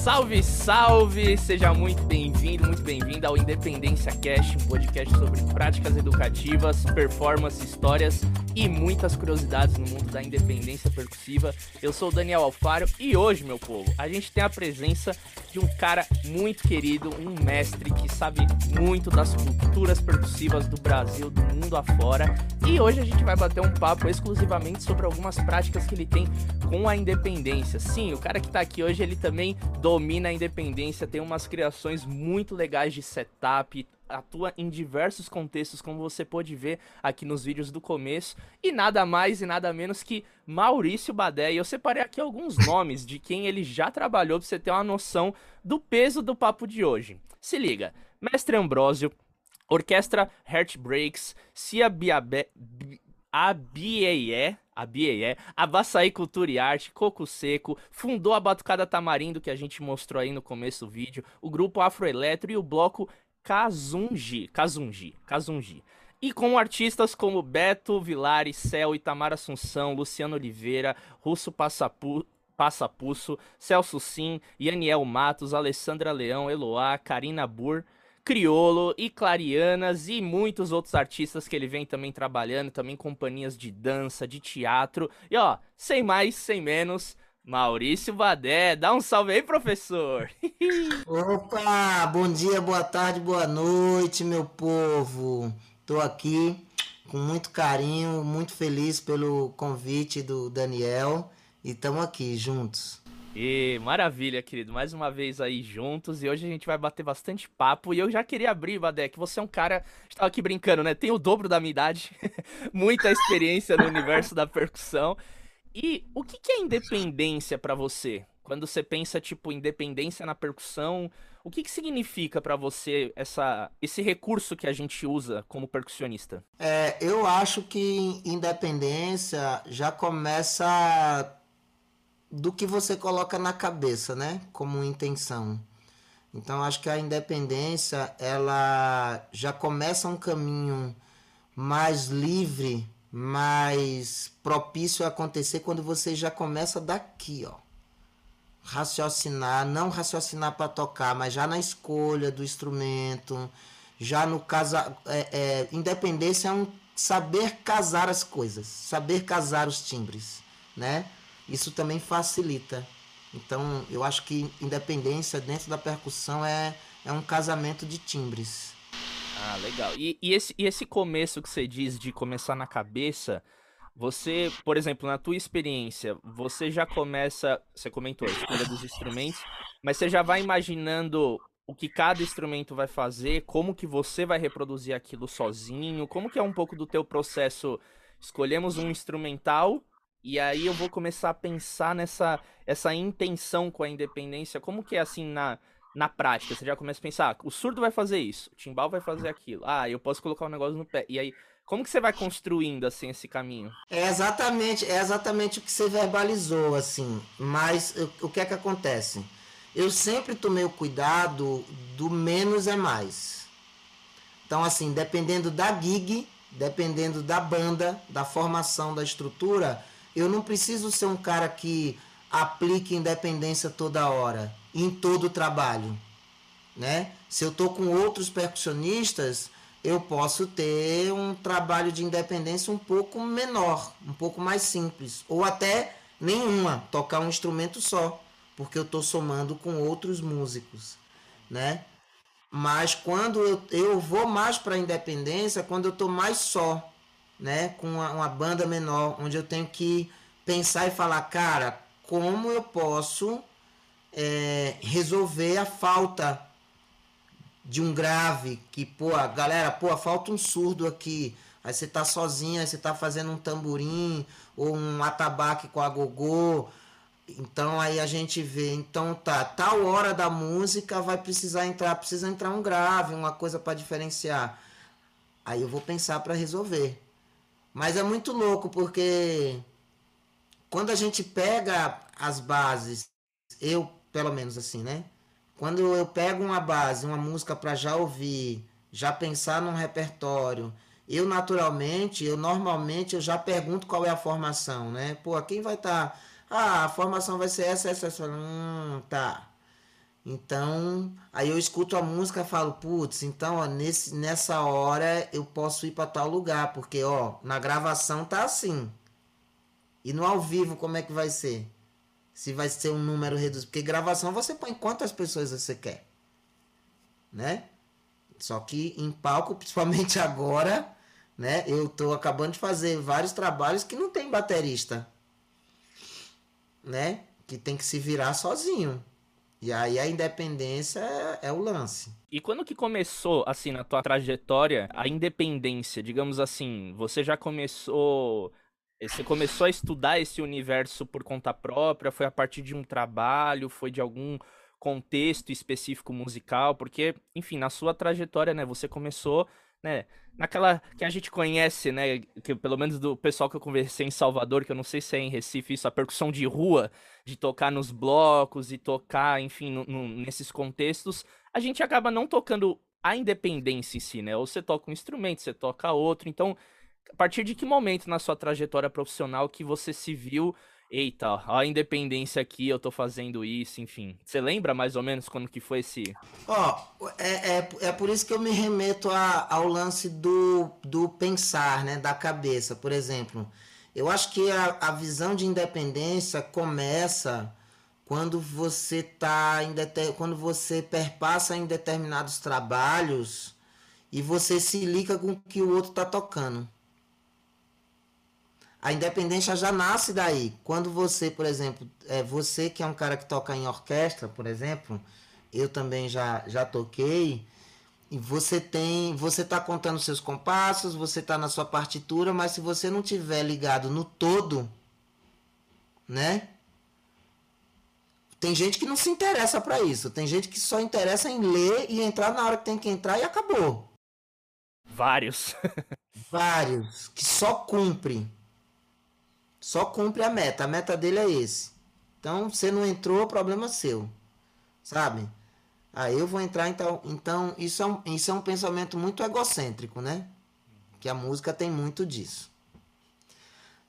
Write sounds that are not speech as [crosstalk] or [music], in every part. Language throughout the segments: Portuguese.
Salve, salve! Seja muito bem-vindo, muito bem-vinda ao Independência Cast, um podcast sobre práticas educativas, performance, histórias e muitas curiosidades no mundo da independência percussiva. Eu sou o Daniel Alfaro e hoje, meu povo, a gente tem a presença de um cara muito querido, um mestre que sabe muito das culturas percussivas do Brasil, do mundo afora. E hoje a gente vai bater um papo exclusivamente sobre algumas práticas que ele tem com a independência. Sim, o cara que tá aqui hoje, ele também domina a independência, tem umas criações muito legais de setup, atua em diversos contextos, como você pode ver aqui nos vídeos do começo, e nada mais e nada menos que Maurício Badé. E eu separei aqui alguns nomes de quem ele já trabalhou para você ter uma noção do peso do papo de hoje. Se liga, Mestre Ambrósio, Orquestra Heartbreaks, Cia Biabé, Abieye, Abieye, Abaçaí Cultura e Arte, Coco Seco, fundou a Batucada Tamarindo, que a gente mostrou aí no começo do vídeo, o grupo Afroeletro e o bloco Kazunji, Kazunji, Kazunji. E com artistas como Beto Vilari, Cel, Itamar Assunção, Luciano Oliveira, Russo Passapu, Passapuço, Celso Sim, Yaniel Matos, Alessandra Leão, Eloá, Karina Bur, Criolo e Clarianas e muitos outros artistas que ele vem também trabalhando, também companhias de dança, de teatro. E ó, sem mais, sem menos, Maurício Badé, dá um salve aí, professor. [laughs] Opa, bom dia, boa tarde, boa noite, meu povo. Tô aqui com muito carinho, muito feliz pelo convite do Daniel e estamos aqui juntos. E maravilha, querido. Mais uma vez aí juntos. E hoje a gente vai bater bastante papo. E eu já queria abrir, Badé, que você é um cara. Estava aqui brincando, né? Tem o dobro da minha idade, [laughs] muita experiência no universo da percussão. E o que, que é independência para você? Quando você pensa, tipo, independência na percussão, o que, que significa para você essa, esse recurso que a gente usa como percussionista? É, eu acho que independência já começa do que você coloca na cabeça, né? Como intenção. Então, acho que a independência, ela já começa um caminho mais livre mais propício a acontecer quando você já começa daqui, ó. Raciocinar, não raciocinar para tocar, mas já na escolha do instrumento, já no casa, é, é, independência é um saber casar as coisas, saber casar os timbres, né? Isso também facilita. Então, eu acho que independência dentro da percussão é, é um casamento de timbres. Ah, legal. E, e, esse, e esse começo que você diz de começar na cabeça, você, por exemplo, na tua experiência, você já começa, você comentou a escolha dos instrumentos, mas você já vai imaginando o que cada instrumento vai fazer, como que você vai reproduzir aquilo sozinho, como que é um pouco do teu processo, escolhemos um instrumental e aí eu vou começar a pensar nessa essa intenção com a independência, como que é assim na na prática, você já começa a pensar, ah, o surdo vai fazer isso, o timbal vai fazer aquilo. Ah, eu posso colocar um negócio no pé. E aí, como que você vai construindo assim esse caminho? É exatamente, é exatamente o que você verbalizou assim. Mas o, que é que acontece? Eu sempre tomei o cuidado do menos é mais. Então assim, dependendo da gig, dependendo da banda, da formação, da estrutura, eu não preciso ser um cara que aplique independência toda hora em todo o trabalho, né? Se eu tô com outros percussionistas, eu posso ter um trabalho de independência um pouco menor, um pouco mais simples, ou até nenhuma, tocar um instrumento só, porque eu estou somando com outros músicos, né? Mas quando eu, eu vou mais para a independência, quando eu estou mais só, né? Com uma, uma banda menor, onde eu tenho que pensar e falar, cara, como eu posso é, resolver a falta de um grave, que, pô, galera, pô, falta um surdo aqui. Aí você tá sozinho, aí você tá fazendo um tamborim ou um atabaque com a gogô. Então aí a gente vê, então tá, tal hora da música vai precisar entrar, precisa entrar um grave, uma coisa para diferenciar. Aí eu vou pensar para resolver. Mas é muito louco porque quando a gente pega as bases, eu pelo menos assim, né? Quando eu pego uma base, uma música para já ouvir, já pensar num repertório, eu naturalmente, eu normalmente eu já pergunto qual é a formação, né? Pô, quem vai estar? Tá... Ah, a formação vai ser essa, essa, essa. Hum, tá. Então, aí eu escuto a música e falo, putz, então ó, nesse, nessa hora eu posso ir para tal lugar, porque ó, na gravação tá assim. E no ao vivo como é que vai ser? Se vai ser um número reduzido, porque gravação você põe quantas pessoas você quer, né? Só que em palco, principalmente [laughs] agora, né? Eu tô acabando de fazer vários trabalhos que não tem baterista, né? Que tem que se virar sozinho. E aí a independência é, é, o lance. E quando que começou, assim, na tua trajetória, a independência? Digamos assim, você já começou. Você começou a estudar esse universo por conta própria? Foi a partir de um trabalho? Foi de algum contexto específico musical? Porque, enfim, na sua trajetória, né, você começou né? Naquela que a gente conhece, né? Que pelo menos do pessoal que eu conversei em Salvador, que eu não sei se é em Recife, isso, a percussão de rua, de tocar nos blocos e tocar, enfim, no, no, nesses contextos, a gente acaba não tocando a independência em si, né? Ou você toca um instrumento, você toca outro. Então, a partir de que momento na sua trajetória profissional que você se viu eita, a independência aqui, eu tô fazendo isso, enfim. Você lembra mais ou menos quando que foi esse. Ó, oh, é, é, é por isso que eu me remeto a, ao lance do, do pensar, né? Da cabeça, por exemplo. Eu acho que a, a visão de independência começa quando você tá em quando você perpassa em determinados trabalhos e você se liga com o que o outro tá tocando. A independência já nasce daí. Quando você, por exemplo, é você que é um cara que toca em orquestra, por exemplo, eu também já, já toquei, e você tem, você tá contando seus compassos, você tá na sua partitura, mas se você não tiver ligado no todo, né? Tem gente que não se interessa para isso. Tem gente que só interessa em ler e entrar na hora que tem que entrar e acabou. Vários. [laughs] Vários que só cumpre. Só cumpre a meta. A meta dele é esse. Então, você não entrou, problema seu. Sabe? Aí eu vou entrar, então. Então, isso é um, isso é um pensamento muito egocêntrico, né? Que a música tem muito disso.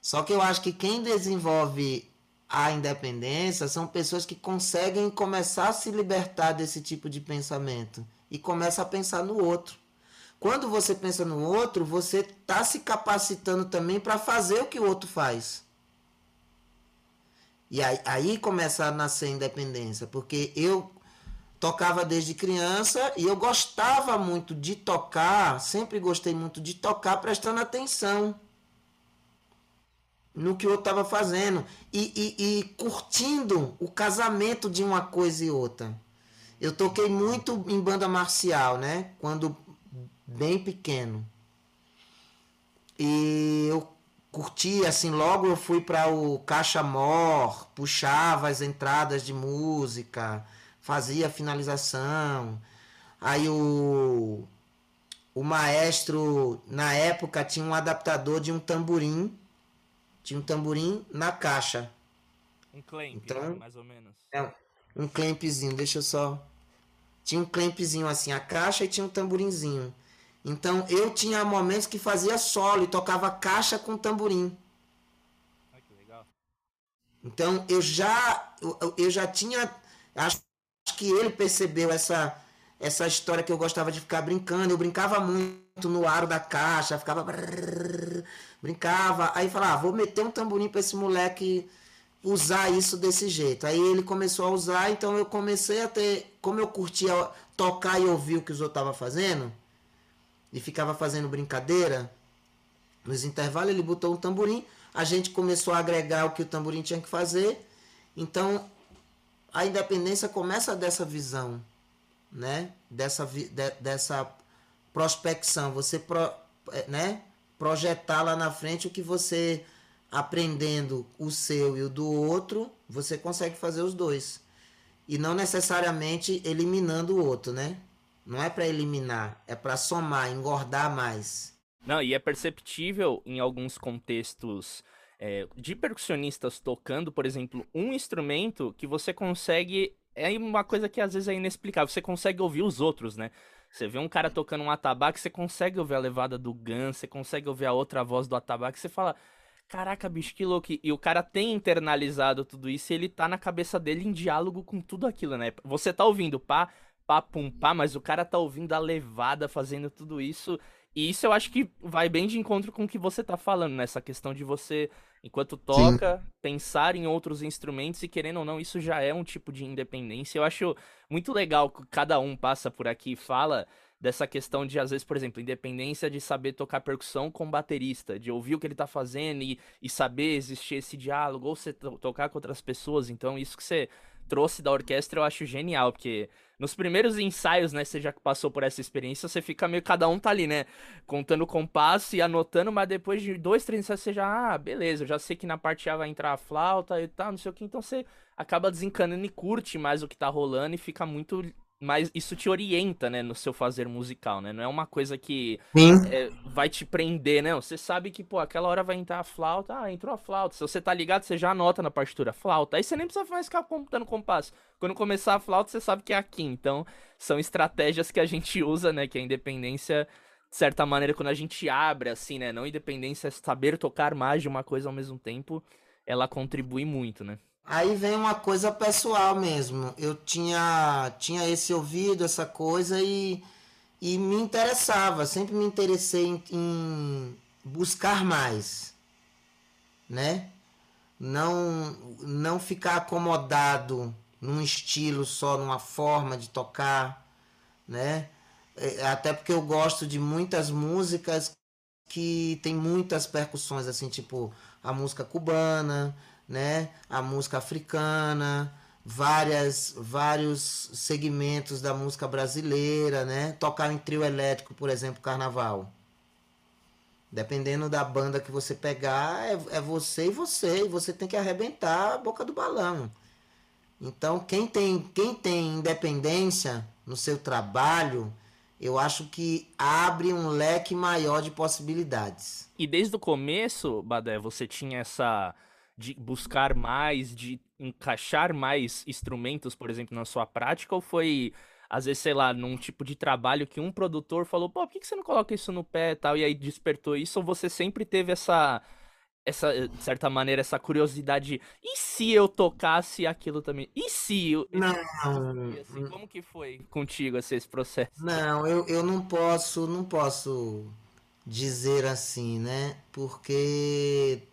Só que eu acho que quem desenvolve a independência são pessoas que conseguem começar a se libertar desse tipo de pensamento e começa a pensar no outro. Quando você pensa no outro, você está se capacitando também para fazer o que o outro faz. E aí, aí começa a nascer a independência, porque eu tocava desde criança e eu gostava muito de tocar, sempre gostei muito de tocar prestando atenção no que outro estava fazendo e, e, e, curtindo o casamento de uma coisa e outra. Eu toquei muito em banda marcial, né? Quando bem pequeno. E eu curti, assim, logo eu fui para o Caixa Mor, puxava as entradas de música, fazia a finalização. Aí o, o maestro, na época, tinha um adaptador de um tamborim. Tinha um tamborim na caixa. Um clamp, então, né, mais ou menos. É, um clampzinho, deixa eu só. Tinha um clampzinho assim, a caixa e tinha um tamborinzinho. Então eu tinha momentos que fazia solo e tocava caixa com tamborim. Ai, que legal. Então eu já eu, eu já tinha acho que ele percebeu essa essa história que eu gostava de ficar brincando. Eu brincava muito no aro da caixa, ficava brrr, brincava, aí falava, ah, vou meter um tamborim para esse moleque usar isso desse jeito. Aí ele começou a usar, então eu comecei a ter, como eu curtia tocar e ouvir o que os outros estavam fazendo, e ficava fazendo brincadeira. Nos intervalos ele botou um tamborim, a gente começou a agregar o que o tamborim tinha que fazer. Então a independência começa dessa visão, né? Dessa, de, dessa prospecção, você pro, é, né? projetar lá na frente o que você aprendendo o seu e o do outro, você consegue fazer os dois. E não necessariamente eliminando o outro, né? Não é para eliminar, é para somar, engordar mais. Não, e é perceptível em alguns contextos é, de percussionistas tocando, por exemplo, um instrumento que você consegue. É uma coisa que às vezes é inexplicável. Você consegue ouvir os outros, né? Você vê um cara tocando um atabaque, você consegue ouvir a levada do Gun, você consegue ouvir a outra voz do atabaque, você fala. caraca, bicho, que louco. E o cara tem internalizado tudo isso e ele tá na cabeça dele em diálogo com tudo aquilo, né? Você tá ouvindo pá, pá, pum, pá, mas o cara tá ouvindo a levada fazendo tudo isso. E isso eu acho que vai bem de encontro com o que você tá falando, nessa né? questão de você, enquanto toca, Sim. pensar em outros instrumentos e querendo ou não, isso já é um tipo de independência. Eu acho muito legal que cada um passa por aqui e fala dessa questão de, às vezes, por exemplo, independência de saber tocar percussão com baterista, de ouvir o que ele tá fazendo e, e saber existir esse diálogo, ou você tocar com outras pessoas. Então, isso que você trouxe da orquestra eu acho genial, porque nos primeiros ensaios, né, você já passou por essa experiência, você fica meio, cada um tá ali, né, contando o compasso e anotando, mas depois de dois, três ensaios você já, ah, beleza, eu já sei que na parte A vai entrar a flauta e tal, não sei o que, então você acaba desencanando e curte mais o que tá rolando e fica muito mas isso te orienta, né, no seu fazer musical, né? Não é uma coisa que é, vai te prender, né? Você sabe que, pô, aquela hora vai entrar a flauta, ah, entrou a flauta. Se você tá ligado, você já anota na partitura flauta. Aí você nem precisa mais ficar computando compasso. Quando começar a flauta, você sabe que é aqui. Então, são estratégias que a gente usa, né? Que a independência, de certa maneira, quando a gente abre, assim, né? Não independência é saber tocar mais de uma coisa ao mesmo tempo, ela contribui muito, né? Aí vem uma coisa pessoal mesmo. Eu tinha, tinha esse ouvido, essa coisa e, e me interessava, sempre me interessei em, em buscar mais, né? Não, não ficar acomodado num estilo só, numa forma de tocar, né? É, até porque eu gosto de muitas músicas que tem muitas percussões, assim, tipo a música cubana, né? A música africana, várias vários segmentos da música brasileira, né? Tocar em trio elétrico, por exemplo, carnaval. Dependendo da banda que você pegar, é, é você e você, e você tem que arrebentar a boca do balão. Então, quem tem, quem tem independência no seu trabalho, eu acho que abre um leque maior de possibilidades. E desde o começo, Badé, você tinha essa de buscar mais, de encaixar mais instrumentos, por exemplo, na sua prática? Ou foi, às vezes, sei lá, num tipo de trabalho que um produtor falou, pô, por que você não coloca isso no pé e tal? E aí despertou isso? Ou você sempre teve essa, essa, de certa maneira, essa curiosidade? E se eu tocasse aquilo também? E se eu... Não. Assim, como que foi contigo assim, esse processo? Não, eu, eu não posso, não posso dizer assim, né? Porque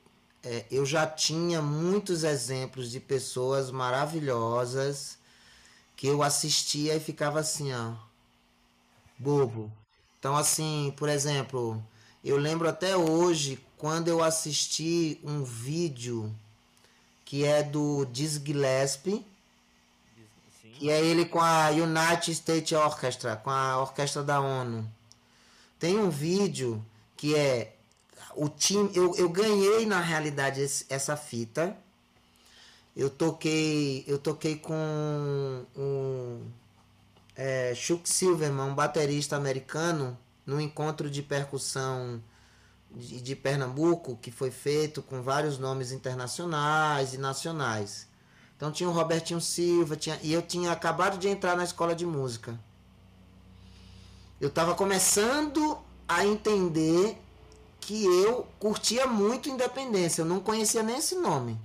é, eu já tinha muitos exemplos de pessoas maravilhosas que eu assistia e ficava assim, ó, bobo. Então, assim, por exemplo, eu lembro até hoje quando eu assisti um vídeo que é do Dizzy Gillespie, que é ele com a United States Orchestra, com a orquestra da ONU. Tem um vídeo que é o time, eu, eu ganhei na realidade esse, essa fita. Eu toquei, eu toquei com um é, Chuck Silverman, um baterista americano, no encontro de percussão de, de Pernambuco, que foi feito com vários nomes internacionais e nacionais. Então tinha o Robertinho Silva, tinha, e eu tinha acabado de entrar na escola de música. Eu estava começando a entender que eu curtia muito Independência. Eu não conhecia nem esse nome.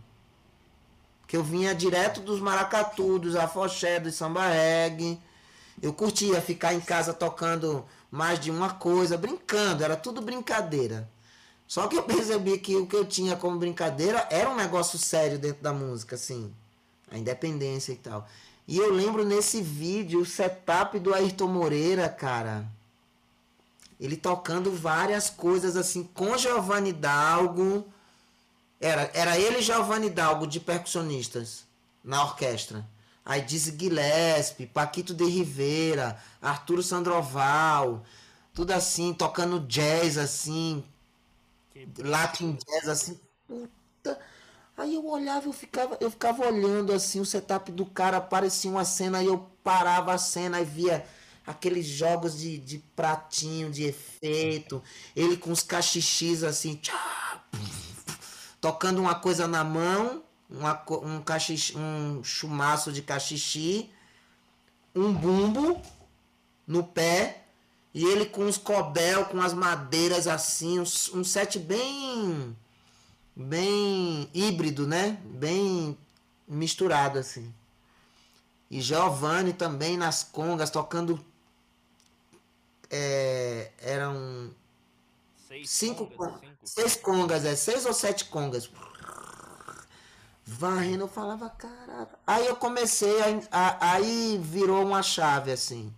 Que eu vinha direto dos maracatu, dos afoxé, dos samba reggae. Eu curtia ficar em casa tocando mais de uma coisa, brincando, era tudo brincadeira. Só que eu percebi que o que eu tinha como brincadeira era um negócio sério dentro da música, assim. A independência e tal. E eu lembro nesse vídeo o setup do Ayrton Moreira, cara ele tocando várias coisas assim com Giovanni Dalgo. Era, era ele e Giovanni Dalgo de percussionistas na orquestra. Aí Dizzy Gillespie, Paquito de Rivera, Arturo Sandroval, tudo assim, tocando jazz assim, Latin jazz assim, puta. Aí eu olhava, eu ficava, eu ficava olhando assim o setup do cara, aparecia uma cena, aí eu parava a cena e via aqueles jogos de, de pratinho, de efeito, ele com os cachixis assim, tchá, tocando uma coisa na mão, uma, um, cachixi, um chumaço de cachixi, um bumbo no pé, e ele com os cobel, com as madeiras assim, um, um set bem bem híbrido, né? Bem misturado assim. E Giovanni também nas congas tocando é, eram Seis cinco, congas, cinco. seis congas, é seis ou sete congas. Varrendo, eu falava, caraca. Aí eu comecei, a, a- aí virou uma chave assim.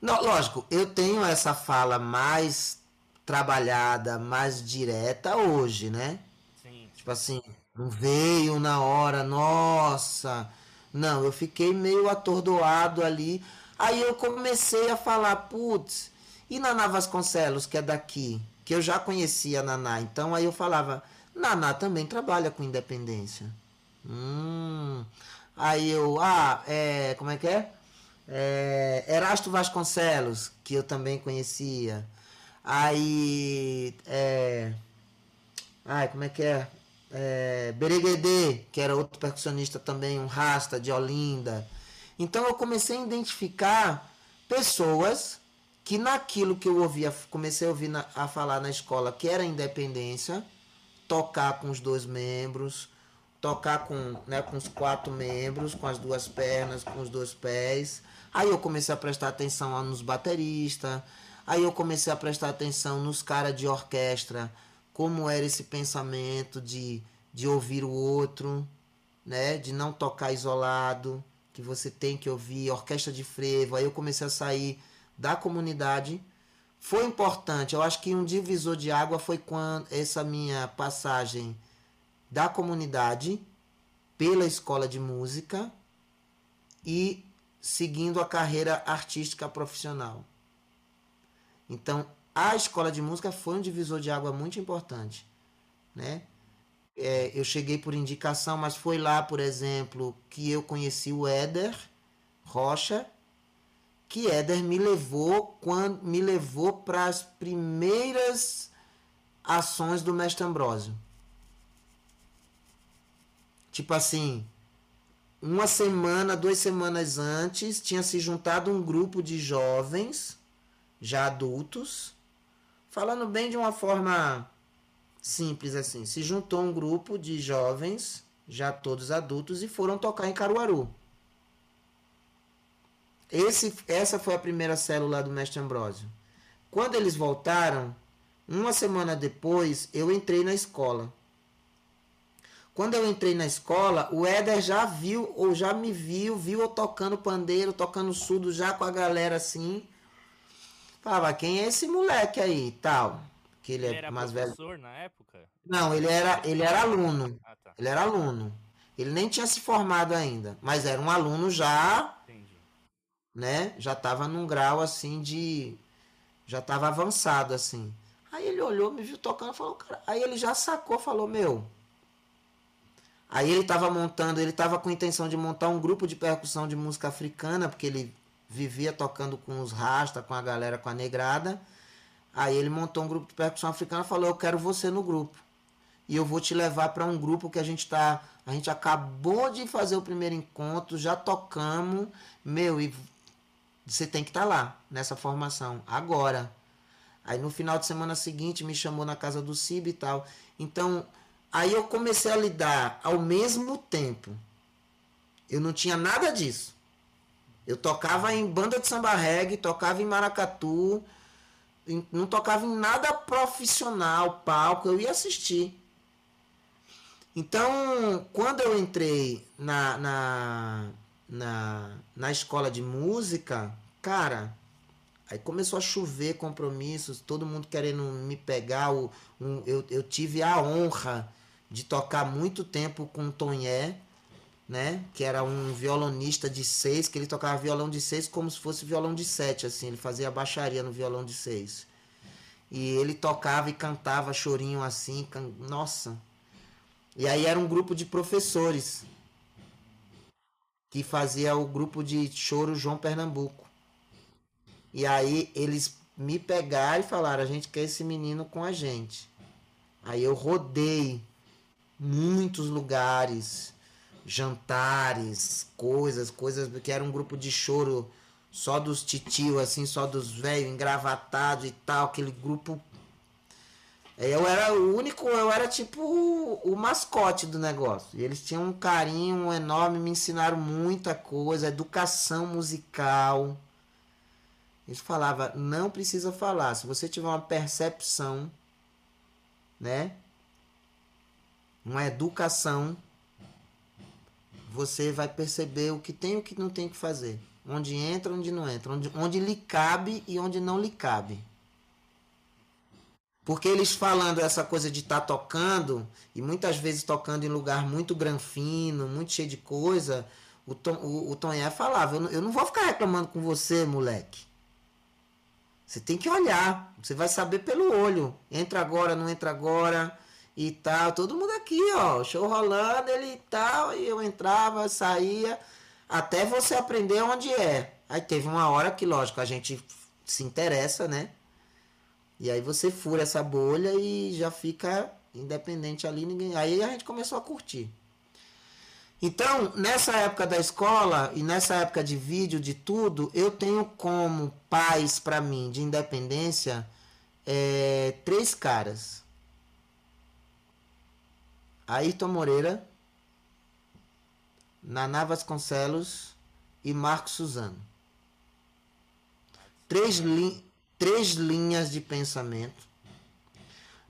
Não, lógico, eu tenho essa fala mais trabalhada, mais direta hoje, né? Sim. Tipo assim, não veio na hora, nossa. Não, eu fiquei meio atordoado ali. Aí eu comecei a falar, putz, e Naná Vasconcelos, que é daqui, que eu já conhecia a Naná. Então aí eu falava, Naná também trabalha com independência. Hum. Aí eu, ah, é, como é que é? É, Erasto Vasconcelos, que eu também conhecia. Aí, é, Ai, como é que é? é Bereguedê, que era outro percussionista também, um rasta de Olinda. Então eu comecei a identificar pessoas que naquilo que eu ouvia, comecei a ouvir na- a falar na escola, que era independência, tocar com os dois membros, tocar com, né, com os quatro membros, com as duas pernas, com os dois pés. Aí eu comecei a prestar atenção nos bateristas. Aí eu comecei a prestar atenção nos caras de orquestra, como era esse pensamento de, de ouvir o outro, né, de não tocar isolado, que você tem que ouvir orquestra de frevo. Aí eu comecei a sair da comunidade. Foi importante, eu acho que um divisor de água foi quando essa minha passagem da comunidade pela escola de música e seguindo a carreira artística profissional. Então, a escola de música foi um divisor de água muito importante, né? É, eu cheguei por indicação, mas foi lá, por exemplo, que eu conheci o Éder Rocha, que Éder me levou quando me levou para as primeiras ações do Mestre Ambrósio. Tipo assim, uma semana, duas semanas antes, tinha se juntado um grupo de jovens, já adultos, falando bem de uma forma simples assim. Se juntou um grupo de jovens, já todos adultos, e foram tocar em Caruaru. Esse, essa foi a primeira célula do Mestre Ambrósio. Quando eles voltaram, uma semana depois, eu entrei na escola. Quando eu entrei na escola, o Éder já viu, ou já me viu, viu eu tocando pandeiro, tocando surdo já com a galera assim. Falava, quem é esse moleque aí tal? Que ele, Ele é era mais velho. professor na época? Não, ele era, ele era aluno. Ah, tá. Ele era aluno. Ele nem tinha se formado ainda, mas era um aluno já, Entendi. né? Já estava num grau assim de. Já estava avançado assim. Aí ele olhou, me viu tocando, falou, cara. Aí ele já sacou, falou, meu. Aí ele estava montando, ele estava com a intenção de montar um grupo de percussão de música africana, porque ele vivia tocando com os rasta, com a galera, com a negrada. Aí ele montou um grupo de percussão africana e falou: Eu quero você no grupo. E eu vou te levar para um grupo que a gente tá. A gente acabou de fazer o primeiro encontro, já tocamos. Meu, e você tem que estar lá nessa formação, agora. Aí no final de semana seguinte me chamou na casa do Cib e tal. Então, aí eu comecei a lidar ao mesmo tempo. Eu não tinha nada disso. Eu tocava em banda de samba reggae, tocava em maracatu, não tocava em nada profissional, palco, eu ia assistir. Então, quando eu entrei na, na, na, na escola de música, cara, aí começou a chover compromissos, todo mundo querendo me pegar. O, um, eu, eu tive a honra de tocar muito tempo com o Tonhé, né? Que era um violonista de seis, que ele tocava violão de seis como se fosse violão de sete, assim. Ele fazia baixaria no violão de seis. E ele tocava e cantava chorinho assim, can... nossa. E aí era um grupo de professores que fazia o grupo de choro João Pernambuco. E aí eles me pegaram e falaram: a gente quer esse menino com a gente. Aí eu rodei muitos lugares, jantares, coisas, coisas, porque era um grupo de choro só dos titio, assim, só dos velhos engravatados e tal, aquele grupo Eu era o único, eu era tipo o, mascote do negócio. E eles tinham um carinho enorme, me ensinaram muita coisa, educação musical. Eles falavam, não precisa falar. Se você tiver uma percepção, né? Uma educação, você vai perceber o que tem e o que não tem que fazer. Onde entra, onde não entra. Onde, onde lhe cabe e onde não lhe cabe. Porque eles falando essa coisa de estar tá tocando, e muitas vezes tocando em lugar muito granfino, muito cheio de coisa, o, Tom, o, o falava, eu não, eu não vou ficar reclamando com você, moleque. Você tem que olhar, você vai saber pelo olho. Entra agora, não entra agora e tal. Todo mundo aqui, ó, show rolando, ele e tal, e eu entrava, saía, até você aprender onde é. Aí teve uma hora que, lógico, a gente se interessa, né? E aí você fura essa bolha e já fica independente ali, ninguém. Aí a gente começou a curtir. Então, nessa época da escola e nessa época de vídeo, de tudo, eu tenho como pais para mim de independência é, três caras. Ayrton Moreira, Naná Vasconcelos e Marcos Suzano. Três, linhas três linhas de pensamento.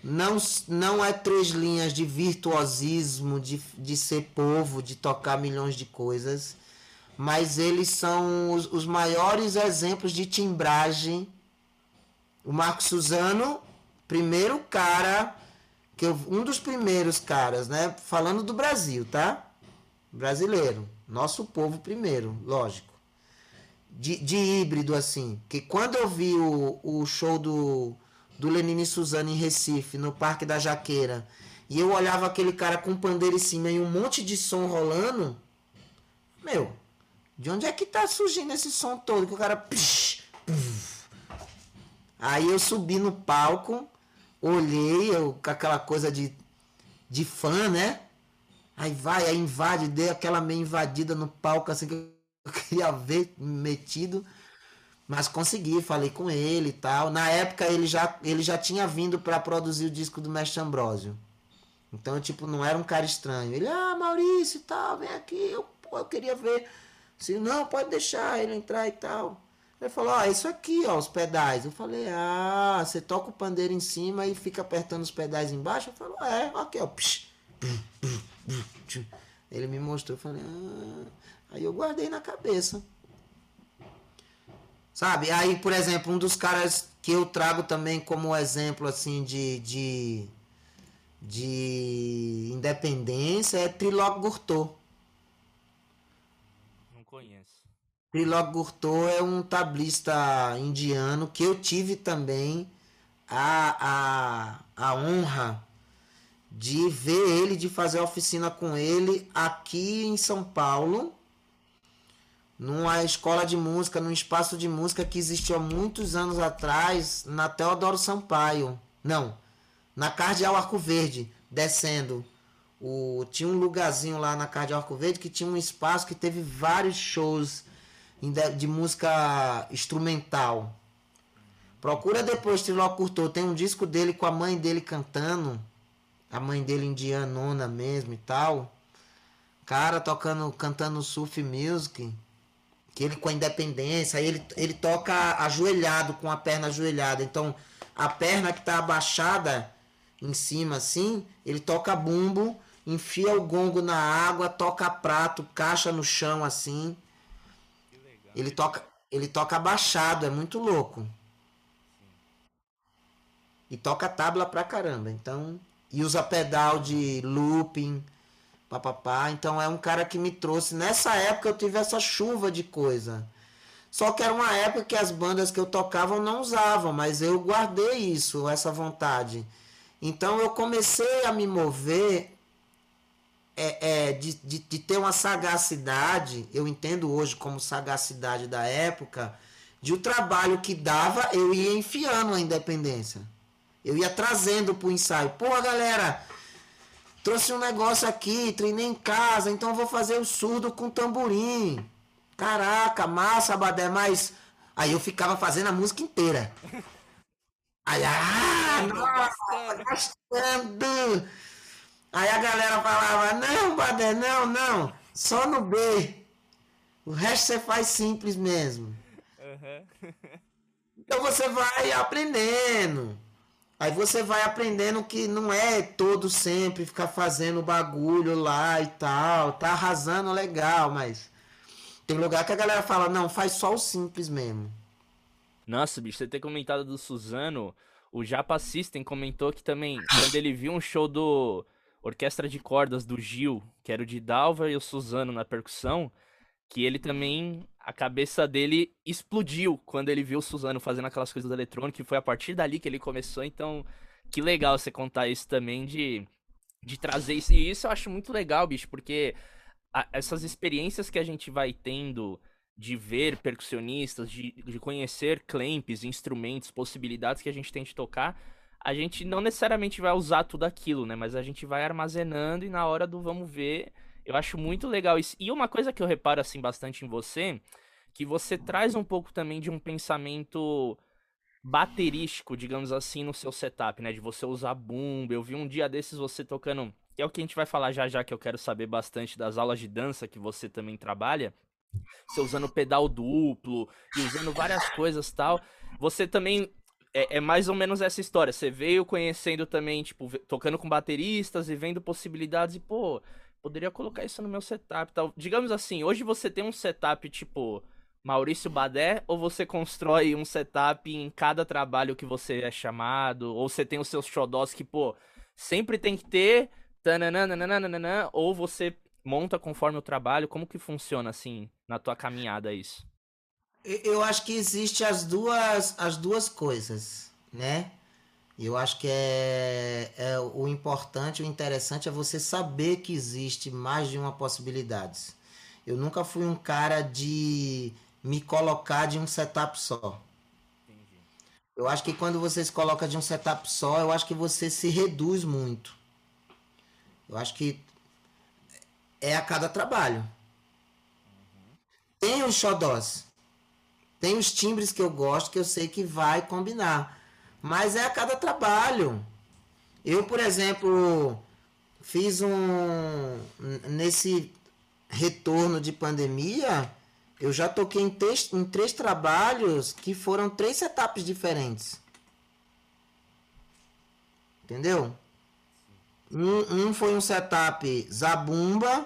Não, não é três linhas de virtuosismo, de, de ser povo, de tocar milhões de coisas, mas eles são os, os maiores exemplos de timbragem. O Marco Suzano, primeiro cara, que eu, um dos primeiros caras, né? Falando do Brasil, tá? Brasileiro. Nosso povo primeiro, lógico de, de híbrido, assim. Que quando eu vi o, o show do, do Lenine Suzano em Recife, no Parque da Jaqueira, e eu olhava aquele cara com pandeiro em cima e um monte de som rolando, meu, de onde é que tá surgindo esse som todo? Que o cara. Aí eu subi no palco, olhei eu, com aquela coisa de, de fã, né? Aí vai, aí invade, dei aquela meio invadida no palco, assim que eu [laughs] queria ver metido, mas consegui, falei com ele e tal. Na época ele já, ele já tinha vindo para produzir o disco do Mestre Ambrósio. Então, tipo, não era um cara estranho. Ele, ah, Maurício e tal, vem aqui, eu, pô, eu queria ver. Assim, não, pode deixar ele entrar e tal. Ele falou, ó, oh, isso aqui, ó, os pedais. Eu falei, ah, você toca o pandeiro em cima e fica apertando os pedais embaixo? Eu falei, é, aqui, ó. Ele me mostrou, eu falei, ah. Aí eu guardei na cabeça. Sabe? Aí, por exemplo, um dos caras que eu trago também como exemplo assim de, de, de independência é Trilog Gurtot. Não conheço. Trilog Gurtot é um tablista indiano que eu tive também a, a, a honra de ver ele, de fazer oficina com ele aqui em São Paulo numa escola de música, num espaço de música que existiu há muitos anos atrás, na Teodoro Sampaio. Não, na Cardeal Arco Verde, descendo. O, tinha um lugarzinho lá na Cardeal Arco Verde que tinha um espaço que teve vários shows de, música instrumental. Procura depois Triló Curtou. Tem um disco dele com a mãe dele cantando. A mãe dele indianona mesmo e tal. Cara tocando, cantando surf music que ele com a independência, ele, ele toca ajoelhado, com a perna ajoelhada. Então, a perna que está abaixada em cima assim, ele toca bumbo, enfia o gongo na água, toca prato, caixa no chão assim. Ele toca, ele toca abaixado, é muito louco. E toca tábua pra caramba. Então, e usa pedal de looping papapá. Então é um cara que me trouxe. Nessa época eu tive essa chuva de coisa. Só que era uma época que as bandas que eu tocava não usavam, mas eu guardei isso, essa vontade. Então eu comecei a me mover é, é, de, de, de, ter uma sagacidade, eu entendo hoje como sagacidade da época, de o trabalho que dava, eu ia enfiando a independência. Eu ia trazendo pro ensaio. Pô, galera, Trouxe um negócio aqui, treinei em casa, então vou fazer o surdo com tamborim. Caraca, massa, Badé, mas. Aí eu ficava fazendo a música inteira. Aí, ah, nossa, gastando. Aí a galera falava, não, Badé, não, não, só no B. O resto você faz simples mesmo. Uhum. [laughs] então você vai aprendendo. Aí você vai aprendendo que não é todo sempre ficar fazendo bagulho lá e tal. Tá arrasando legal, mas tem lugar que a galera fala, não, faz só o simples mesmo. Nossa, bicho, você ter comentado do Suzano, o Japa System comentou que também, quando ele viu um show do Orquestra de Cordas do Gil, que era o de Dalva e o Suzano na percussão, que ele também a cabeça dele explodiu quando ele viu o Suzano fazendo aquelas coisas eletrônicas, e foi a partir dali que ele começou, então que legal você contar isso também de de trazer isso. E isso eu acho muito legal, bicho, porque a, essas experiências que a gente vai tendo de ver percussionistas, de, de conhecer clamps, instrumentos, possibilidades que a gente tem de tocar, a gente não necessariamente vai usar tudo aquilo, né? Mas a gente vai armazenando e na hora do vamos ver, eu acho muito legal isso. E uma coisa que eu reparo assim bastante em você, que você traz um pouco também de um pensamento baterístico, digamos assim, no seu setup, né? De você usar bumbo. Eu vi um dia desses você tocando, que é o que a gente vai falar já já, que eu quero saber bastante das aulas de dança que você também trabalha. Você usando pedal duplo e usando várias coisas tal. Você também é, é, mais ou menos essa história. Você veio conhecendo também, tipo, tocando com bateristas e vendo possibilidades e, pô, poderia colocar isso no meu setup tal. Digamos assim, hoje você tem um setup tipo Maurício Badé ou você constrói um setup em cada trabalho que você é chamado, ou você tem os seus xodós que, pô, sempre tem que ter ou você monta conforme o trabalho, como que funciona assim na tua caminhada isso? Eu acho que existe as duas as duas coisas, né? Eu acho que é, é o importante, o interessante é você saber que existe mais de uma possibilidade. Eu nunca fui um cara de me colocar de um setup só. Entendi. Eu acho que quando você se coloca de um setup só, eu acho que você se reduz muito. Eu acho que é a cada trabalho. Uhum. Tem os xodós. Tem os timbres que eu gosto, que eu sei que vai combinar. Mas é a cada trabalho. Eu, por exemplo, fiz um. Nesse retorno de pandemia, eu já toquei em três, em três trabalhos que foram três setups diferentes. Entendeu? Um, um foi um setup zabumba,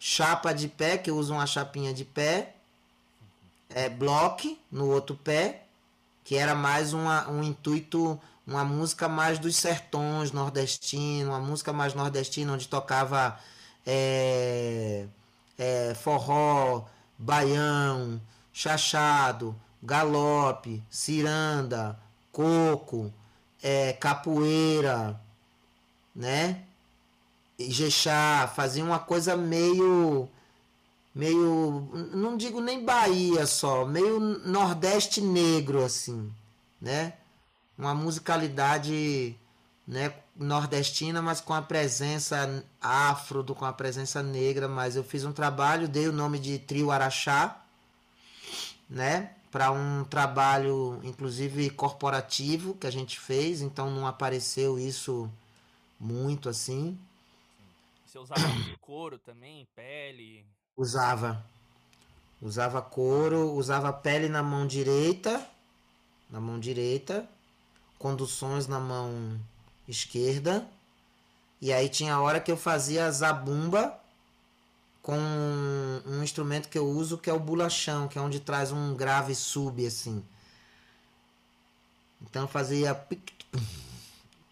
chapa de pé, que eu uso uma chapinha de pé, é, block no outro pé, que era mais uma, um intuito, uma música mais dos sertões nordestinos, uma música mais nordestina, onde tocava é, é, forró, baião, chachado, galope, ciranda, coco, é, capoeira, né? Ijexá, fazia uma coisa meio meio, não digo nem Bahia só, meio Nordeste negro assim, né? Uma musicalidade, né, nordestina, mas com a presença afro, com a presença negra, mas eu fiz um trabalho, dei o nome de Trio Araxá, né? Para um trabalho, inclusive corporativo, que a gente fez, então não apareceu isso muito assim. Você usava couro também, pele? Usava. Usava couro, usava pele na mão direita, na mão direita, conduções na mão esquerda. E aí tinha a hora que eu fazia zabumba com um instrumento que eu uso que é o bulachão, que é onde traz um grave sub assim. Então fazia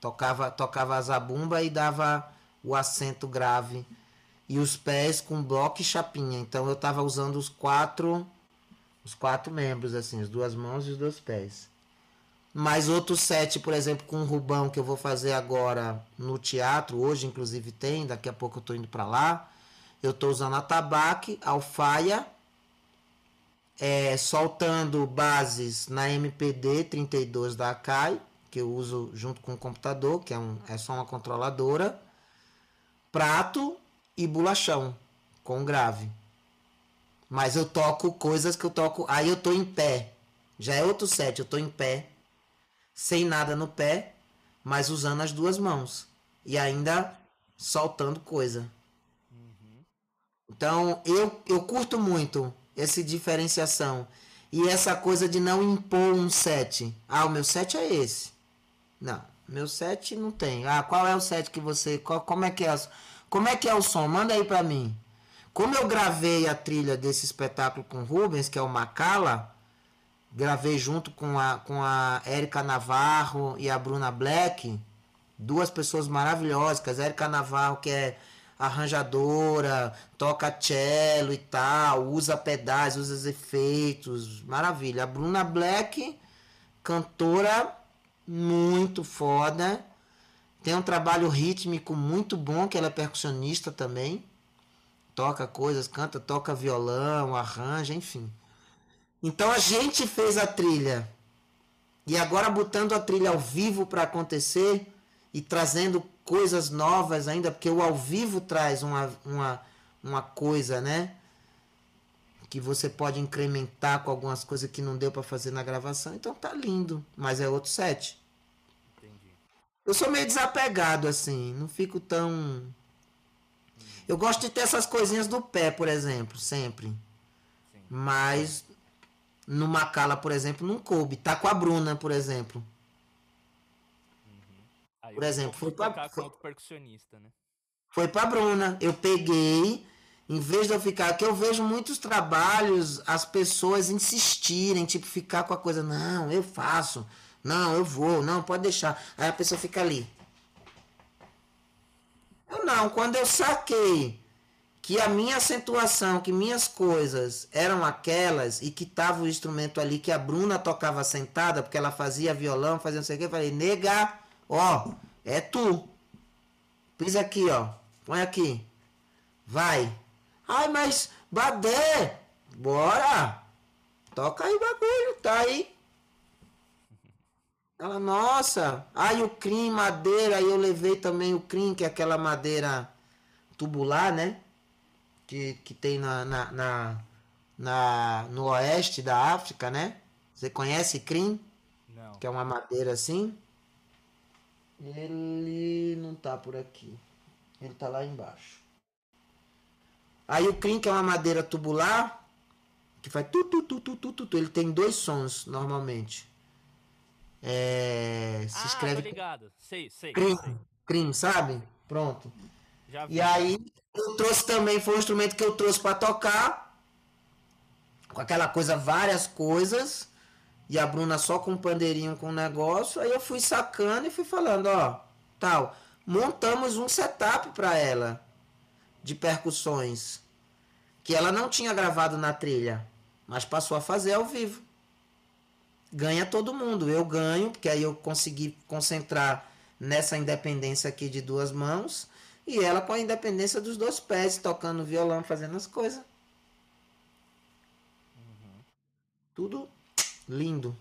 tocava tocava a zabumba e dava o acento grave e os pés com bloco e chapinha. Então eu estava usando os quatro os quatro membros assim, as duas mãos e os dois pés. Mais outro set, por exemplo, com o Rubão que eu vou fazer agora no teatro, hoje inclusive tem, daqui a pouco eu estou indo para lá. Eu estou usando a tabaque, alfaia, é, soltando bases na MPD 32 da Akai, que eu uso junto com o computador, que é, um, é só uma controladora. Prato e bolachão com grave. Mas eu toco coisas que eu toco. Aí eu tô em pé. Já é outro set, eu tô em pé. sem nada no pé, mas usando as duas mãos e ainda soltando coisa. Uhum. Então eu, eu curto muito essa diferenciação e essa coisa de não impor um set. Ah, o meu set é esse. Não, meu set não tem. Ah, qual é o set que você. Qual, como é que é? Como é que é o som? Manda aí pra mim. Como eu gravei a trilha desse espetáculo com Rubens, que é o Macala, gravei junto com a, com a Érica Navarro e a Bruna Black, duas pessoas maravilhosas, Érica Navarro, que é arranjadora, toca cello e tal, usa pedais, usa efeitos, maravilha. A Bruna Black, cantora muito foda, tem um trabalho rítmico muito bom, que ela é percussionista também toca coisas, canta, toca violão, arranja, enfim. Então a gente fez a trilha. E agora botando a trilha ao vivo para acontecer e trazendo coisas novas ainda, porque o ao vivo traz uma, uma, uma coisa, né? Que você pode incrementar com algumas coisas que não deu para fazer na gravação. Então tá lindo, mas é outro set. Eu sou meio desapegado assim, não fico tão eu gosto de ter essas coisinhas do pé, por exemplo, sempre. Sim. Mas no Macala, por exemplo, não coube. Tá com a Bruna, por exemplo. Uhum. por exemplo, foi pra. Foi, percussionista, né? foi pra Bruna. Eu peguei, em vez de eu ficar. Que eu vejo muitos trabalhos, as pessoas insistirem, tipo, ficar com a coisa, não, eu faço. Não, eu vou, não, pode deixar. Aí a pessoa fica ali. Eu não, quando eu saquei que a minha acentuação, que minhas coisas eram aquelas e que tava o instrumento ali que a Bruna tocava sentada, porque ela fazia violão, fazia não sei o que, eu falei, nega, ó, é tu. Pisa aqui, ó. Põe aqui. Vai. Ai, mas Badé, bora. Toca aí o bagulho, tá aí. Ela, nossa, aí o crim, madeira, aí eu levei também o crim, que é aquela madeira tubular, né? Que, que tem na, na, na, na no oeste da África, né? Você conhece crim? Não. Que é uma madeira assim. Ele não tá por aqui. Ele tá lá embaixo. Aí o crim, que é uma madeira tubular, que faz tu, tu, tu, tu, tu, tu, tu. Ele tem dois sons normalmente. É, se ah, escreve. ligado. Sei, sei. Crime, sei. crime, sabe? Pronto. E aí eu trouxe também, foi um instrumento que eu trouxe para tocar. Com aquela coisa, várias coisas. E a Bruna só com um pandeirinho com o um negócio. Aí eu fui sacando e fui falando, ó, tal. Montamos um setup para ela de percussões que ela não tinha gravado na trilha, mas passou a fazer ao vivo ganha todo mundo. Eu ganho, porque aí eu consegui concentrar nessa independência aqui de duas mãos e ela com a independência dos dois pés, tocando violão, fazendo as coisas. Uhum. Tudo lindo.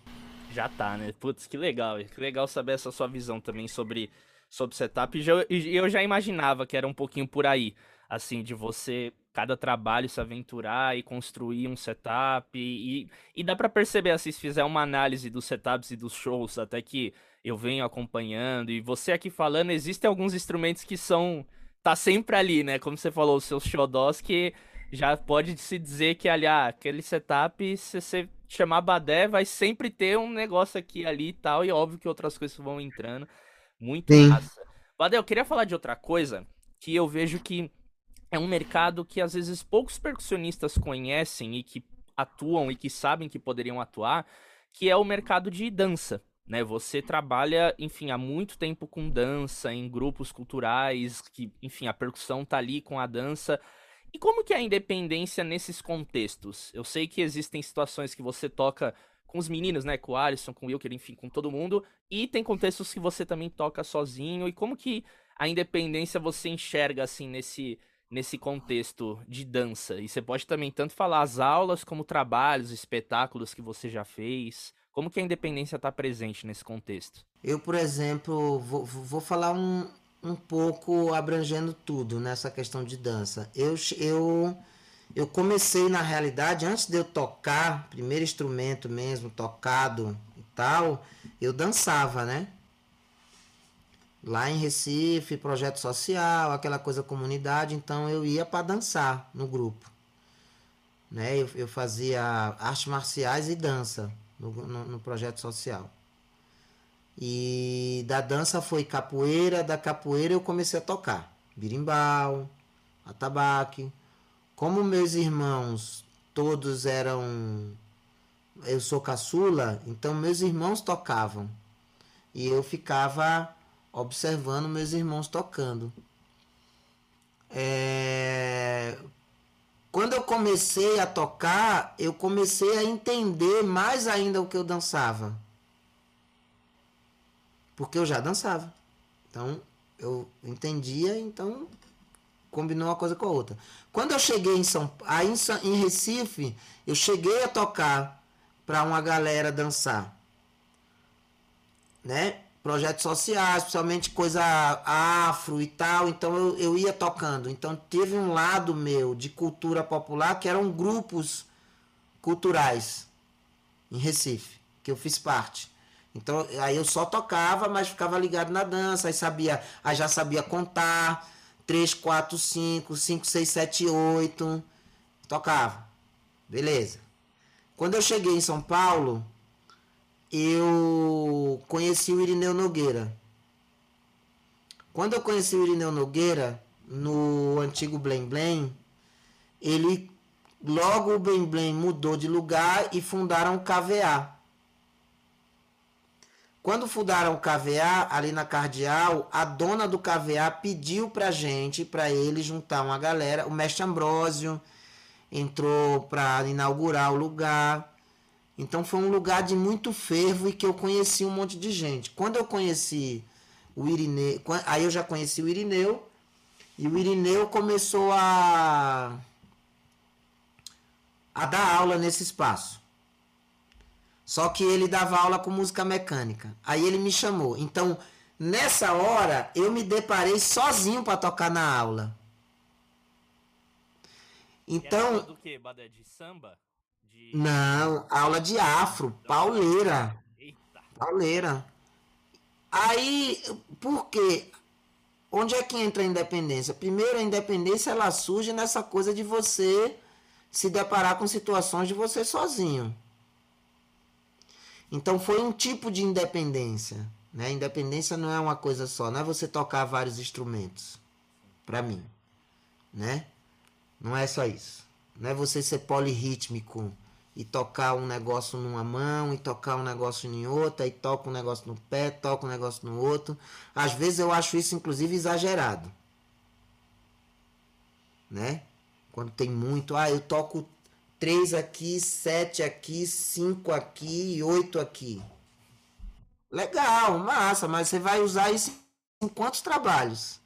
Já tá, né? Putz, que legal. Que legal saber essa sua visão também sobre, sobre setup. E eu, eu já imaginava que era um pouquinho por aí. Assim, de você cada trabalho se aventurar e construir um setup. E, e dá para perceber, assim, se fizer uma análise dos setups e dos shows, até que eu venho acompanhando. E você aqui falando, existem alguns instrumentos que são. tá sempre ali, né? Como você falou, os seus xodós que já pode se dizer que, ali, ah, aquele setup, se você chamar Badé, vai sempre ter um negócio aqui ali e tal. E óbvio que outras coisas vão entrando. Muito Sim. massa. Badé, eu queria falar de outra coisa que eu vejo que é um mercado que às vezes poucos percussionistas conhecem e que atuam e que sabem que poderiam atuar, que é o mercado de dança. Né? Você trabalha, enfim, há muito tempo com dança, em grupos culturais, que, enfim, a percussão tá ali com a dança. E como que é a independência nesses contextos? Eu sei que existem situações que você toca com os meninos, né? Com o Alisson, com o Wilker, enfim, com todo mundo. E tem contextos que você também toca sozinho. E como que a independência você enxerga, assim, nesse, nesse contexto de dança? E você pode também tanto falar as aulas como trabalhos, espetáculos que você já fez. Como que a independência está presente nesse contexto? Eu, por exemplo, vou, vou falar um, um pouco abrangendo tudo nessa questão de dança. Eu, eu, eu comecei, na realidade, antes de eu tocar, primeiro instrumento mesmo, tocado e tal, eu dançava, né? Lá em Recife, projeto social, aquela coisa comunidade, então eu ia para dançar no grupo. Né? Eu, eu fazia artes marciais e dança no, no, no projeto social. E da dança foi capoeira, da capoeira eu comecei a tocar birimbau, atabaque. Como meus irmãos todos eram eu sou caçula, então meus irmãos tocavam. E eu ficava observando meus irmãos tocando. É... Quando eu comecei a tocar, eu comecei a entender mais ainda o que eu dançava. Porque eu já dançava. Então, eu entendia, então combinou uma coisa com a outra. Quando eu cheguei em São aí em Recife, eu cheguei a tocar para uma galera dançar. Né? Projetos sociais, principalmente coisa afro e tal, então eu, eu ia tocando. Então teve um lado meu de cultura popular que eram grupos culturais em Recife, que eu fiz parte. Então, aí eu só tocava, mas ficava ligado na dança, aí sabia, aí já sabia contar 3, 4, 5, 5, 6, 7, 8. Tocava. Beleza. Quando eu cheguei em São Paulo, eu conheci o Irineu Nogueira. Quando eu conheci o Irineu Nogueira, no antigo Blém Blém, ele logo o Blém Blém mudou de lugar e fundaram o KVA quando fundaram o KVA, ali na Cardeal, a dona do KVA pediu pra gente, pra ele juntar uma galera. O mestre Ambrósio entrou para inaugurar o lugar. Então foi um lugar de muito fervo e que eu conheci um monte de gente. Quando eu conheci o Irineu, aí eu já conheci o Irineu, e o Irineu começou a a dar aula nesse espaço. Só que ele dava aula com música mecânica. Aí ele me chamou. Então, nessa hora, eu me deparei sozinho para tocar na aula. Então. Do que? Bada de samba? Não, aula de afro, pauleira. Pauleira. Aí, por quê? Onde é que entra a independência? Primeiro, a independência ela surge nessa coisa de você se deparar com situações de você sozinho. Então foi um tipo de independência. Né? Independência não é uma coisa só, não é você tocar vários instrumentos. Para mim. Né? Não é só isso. Não é você ser polirrítmico e tocar um negócio numa mão e tocar um negócio em outra e toca um negócio no pé, toca um negócio no outro. Às vezes eu acho isso inclusive exagerado. Né? Quando tem muito, ah, eu toco três aqui, sete aqui, cinco aqui e oito aqui. Legal, massa, mas você vai usar isso em quantos trabalhos?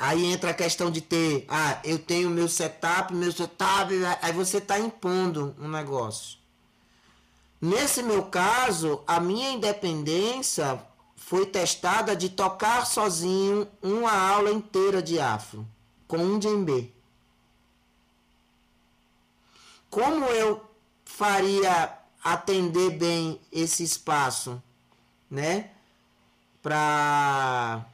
Aí entra a questão de ter, ah, eu tenho meu setup, meu setup, aí você está impondo um negócio. Nesse meu caso, a minha independência foi testada de tocar sozinho uma aula inteira de afro, com um djembe como eu faria atender bem esse espaço, né? Para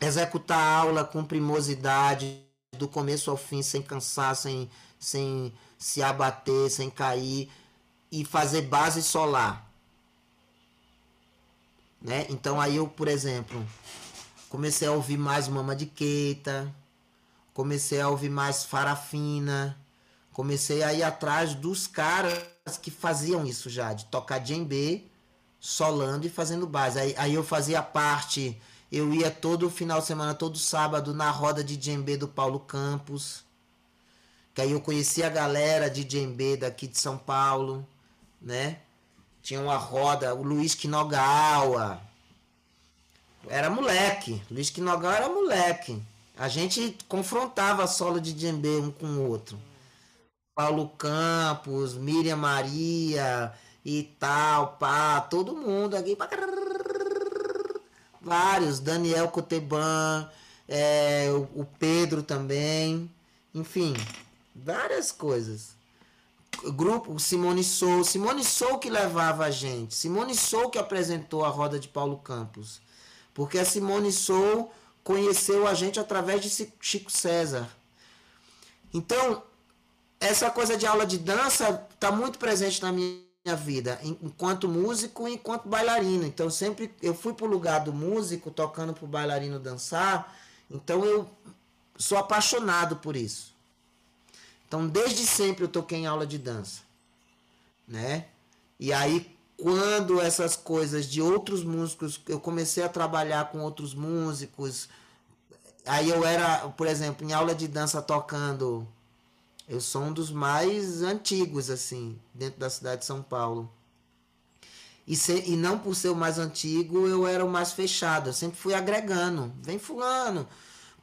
executar a aula com primosidade, do começo ao fim, sem cansar, sem, sem se abater, sem cair, e fazer base solar. Né? Então aí eu, por exemplo, comecei a ouvir mais Mama de Queita, comecei a ouvir mais Farafina, comecei a ir atrás dos caras que faziam isso já, de tocar djembe, solando e fazendo base. Aí, aí eu fazia parte, eu ia todo final de semana, todo sábado, na roda de djembe do Paulo Campos. Que aí eu conhecia a galera de djembe daqui de São Paulo, né? Tinha uma roda, o Luiz Quinogawa. Era moleque. Luiz Quinogawa era moleque. A gente confrontava solo de djembe um com o outro. Paulo Campos, Miriam Maria e tal, pá, todo mundo aqui. Vários, Daniel Coteban, é, o, o Pedro também, enfim, várias coisas. grupo Simone Sou, Simone Sou que levava a gente, Simone Sou que apresentou a roda de Paulo Campos. Porque a Simone Sou conheceu a gente através de Chico César. Então, essa coisa de aula de dança está muito presente na minha vida, enquanto músico e enquanto bailarino. Então, sempre eu fui para o lugar do músico, tocando para o bailarino dançar. Então, eu sou apaixonado por isso. Então, desde sempre eu toquei em aula de dança, né? E aí, quando essas coisas de outros músicos, eu comecei a trabalhar com outros músicos, aí eu era, por exemplo, em aula de dança tocando, eu sou um dos mais antigos, assim, dentro da cidade de São Paulo. E, se, e não por ser o mais antigo, eu era o mais fechado. Eu sempre fui agregando. Vem fulano,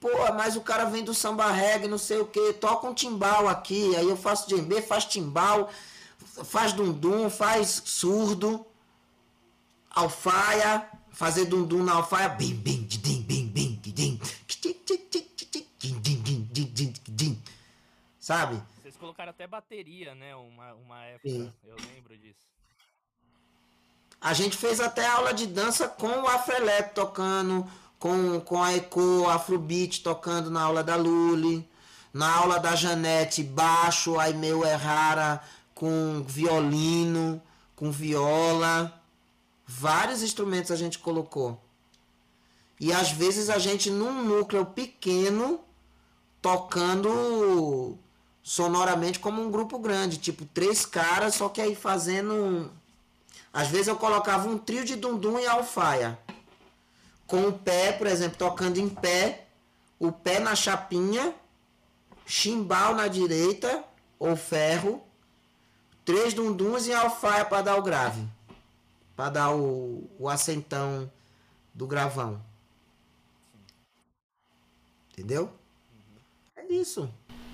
Pô, mas o cara vem do samba reggae, não sei o que, toca um timbal aqui, aí eu faço djembe, faz timbal, faz dundum, faz surdo, alfaia, fazer dundum na alfaia, bim, bim, bim, bim, sabe? Vocês colocaram até bateria, né, uma, uma época, Sim. eu lembro disso. A gente fez até aula de dança com o Afrelep tocando, com, com a Eco Afrobeat tocando na aula da Luli, na aula da Janete, baixo, aí meu Errara com violino, com viola, vários instrumentos a gente colocou. E às vezes a gente num núcleo pequeno tocando sonoramente como um grupo grande, tipo três caras, só que aí fazendo às vezes eu colocava um trio de dundum e alfaia com o pé, por exemplo, tocando em pé, o pé na chapinha, chimbal na direita, ou ferro, três dunduns e alfaia para dar o grave, para dar o, o assentão do gravão. Entendeu? Uhum. É isso.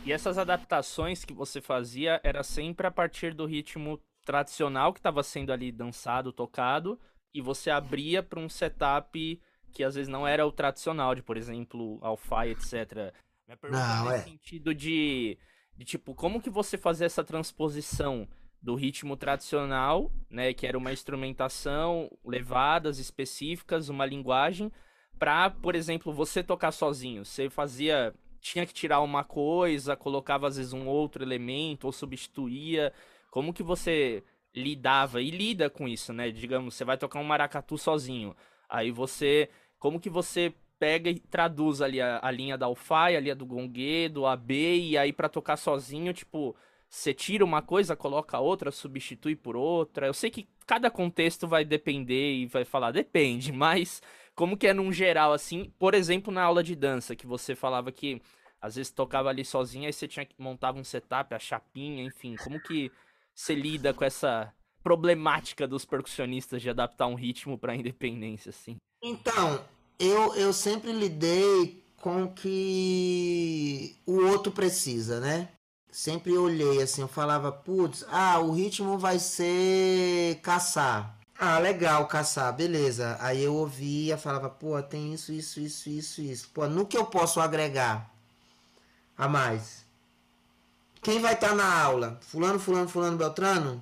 E essas adaptações que você fazia era sempre a partir do ritmo tradicional que estava sendo ali dançado, tocado, e você abria para um setup que às vezes não era o tradicional, de, por exemplo, Alpha, etc. Minha pergunta não, é sentido de, de, tipo, como que você fazia essa transposição do ritmo tradicional, né, que era uma instrumentação, levadas específicas, uma linguagem, para, por exemplo, você tocar sozinho. Você fazia, tinha que tirar uma coisa, colocava às vezes um outro elemento ou substituía. Como que você lidava e lida com isso, né? Digamos, você vai tocar um maracatu sozinho. Aí você, como que você pega e traduz ali a, a linha da alfaia, a linha do gongue, do AB, e aí para tocar sozinho, tipo, você tira uma coisa, coloca outra, substitui por outra. Eu sei que cada contexto vai depender e vai falar, depende, [laughs] mas como que é num geral, assim, por exemplo, na aula de dança, que você falava que às vezes tocava ali sozinho, aí você tinha que montar um setup, a chapinha, enfim, como que você lida com essa problemática dos percussionistas de adaptar um ritmo para independência, assim? Então, eu, eu sempre lidei com o que o outro precisa, né? Sempre olhei assim, eu falava, putz, ah, o ritmo vai ser caçar. Ah, legal, caçar, beleza. Aí eu ouvia, falava, pô, tem isso, isso, isso, isso, isso. Pô, no que eu posso agregar a mais? Quem vai estar tá na aula? Fulano, fulano, fulano, Beltrano?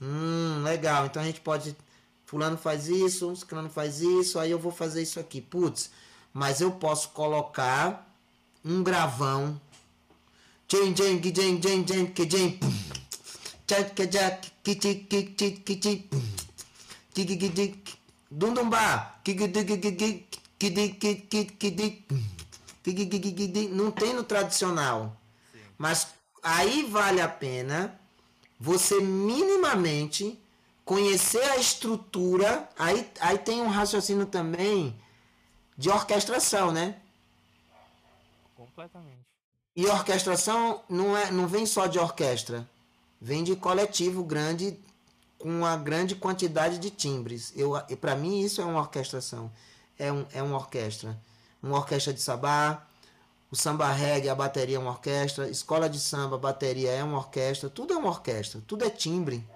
Hum, legal. Então a gente pode. Fulano faz isso, Fulano faz isso, aí eu vou fazer isso aqui. Putz, mas eu posso colocar um gravão. Jane, Jane, Jane, Jane, Jane, que Dundumbá. Não tem no tradicional. Mas aí vale a pena você minimamente conhecer a estrutura, aí, aí tem um raciocínio também de orquestração, né? Completamente. E orquestração não, é, não vem só de orquestra, vem de coletivo grande com uma grande quantidade de timbres. Eu, para mim isso é uma orquestração, é, um, é uma orquestra. Uma orquestra de sabá, o samba reggae, a bateria é uma orquestra. Escola de samba, a bateria é uma orquestra. Tudo é uma orquestra. Tudo é timbre.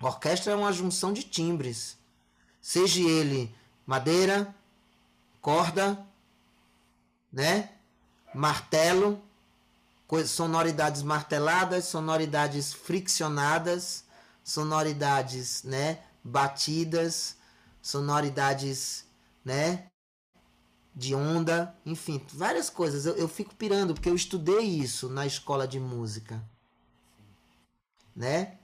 Orquestra é uma junção de timbres. Seja ele madeira, corda, né? Martelo, sonoridades marteladas, sonoridades friccionadas, sonoridades, né, batidas, sonoridades, né, de onda, enfim, várias coisas. Eu, eu fico pirando porque eu estudei isso na escola de música, né?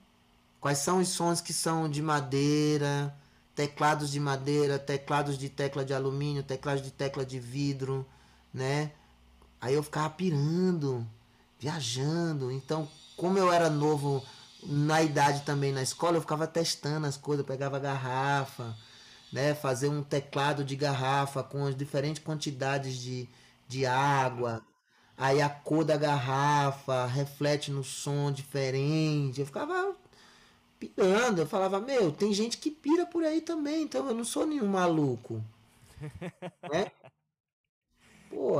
Quais são os sons que são de madeira, teclados de madeira, teclados de tecla de alumínio, teclados de tecla de vidro, né? Aí eu ficava pirando, viajando. Então, como eu era novo na idade também na escola, eu ficava testando as coisas, eu pegava garrafa, né? Fazer um teclado de garrafa com as diferentes quantidades de, de água. Aí a cor da garrafa reflete no som diferente. Eu ficava pirando. Eu falava, meu, tem gente que pira por aí também, então eu não sou nenhum maluco. [laughs] né? Pô.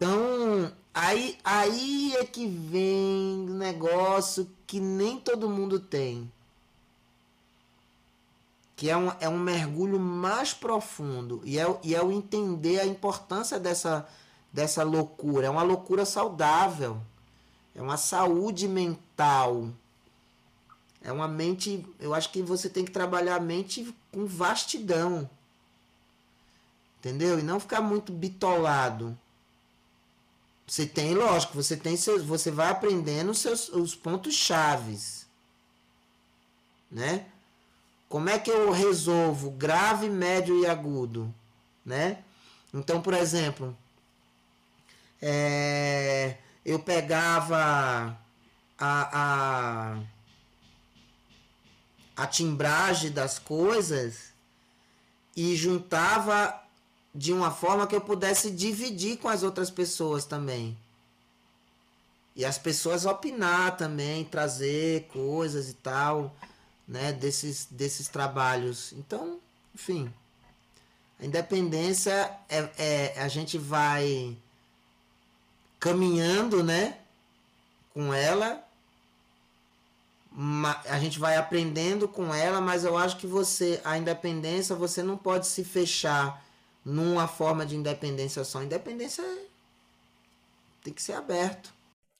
Então, aí, aí é que vem o negócio que nem todo mundo tem. Que é um, é um mergulho mais profundo. E é, e é o entender a importância dessa, dessa loucura. É uma loucura saudável. É uma saúde mental é uma mente. Eu acho que você tem que trabalhar a mente com vastidão. Entendeu? E não ficar muito bitolado. Você tem, lógico, você tem seus, você vai aprendendo seus os pontos chaves. Né? Como é que eu resolvo grave, médio e agudo, né? Então, por exemplo, é, eu pegava a, a a timbragem das coisas e juntava de uma forma que eu pudesse dividir com as outras pessoas também. E as pessoas opinar também, trazer coisas e tal, né, desses, desses trabalhos. Então, enfim, a independência é, é a gente vai caminhando, né, com ela a gente vai aprendendo com ela, mas eu acho que você, a independência, você não pode se fechar numa forma de independência só. Independência tem que ser aberto.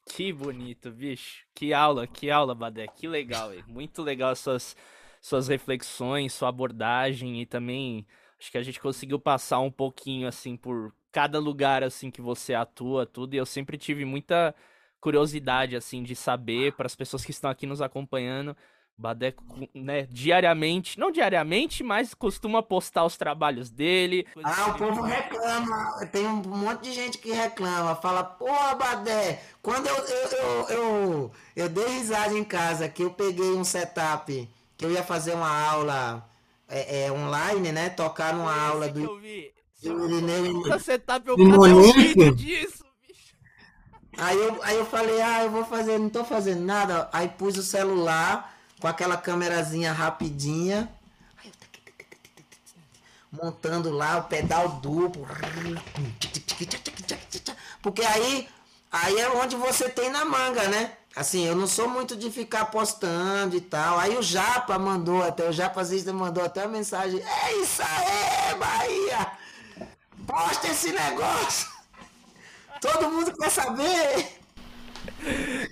Que bonito, bicho. Que aula, que aula, Badé. Que legal, véio. muito legal suas suas reflexões, sua abordagem e também acho que a gente conseguiu passar um pouquinho assim por cada lugar assim que você atua, tudo. E eu sempre tive muita curiosidade, assim, de saber para as pessoas que estão aqui nos acompanhando. Badeco, né, diariamente, não diariamente, mas costuma postar os trabalhos dele. Ah, o povo reclama, tem um monte de gente que reclama, fala, pô, Badé, quando eu, eu, eu, eu, dei risada em casa, que eu peguei um setup, que eu ia fazer uma aula é, é online, né, tocar numa aula do... Eu vi. Do setup, eu um vídeo disso. Aí eu, aí eu falei, ah, eu vou fazer, não tô fazendo nada. Aí pus o celular com aquela câmerazinha rapidinha. Montando lá o pedal duplo. Porque aí, aí é onde você tem na manga, né? Assim, eu não sou muito de ficar postando e tal. Aí o Japa mandou até, o Japazista mandou até a mensagem. É isso aí, Bahia! Posta esse negócio! Todo mundo quer saber.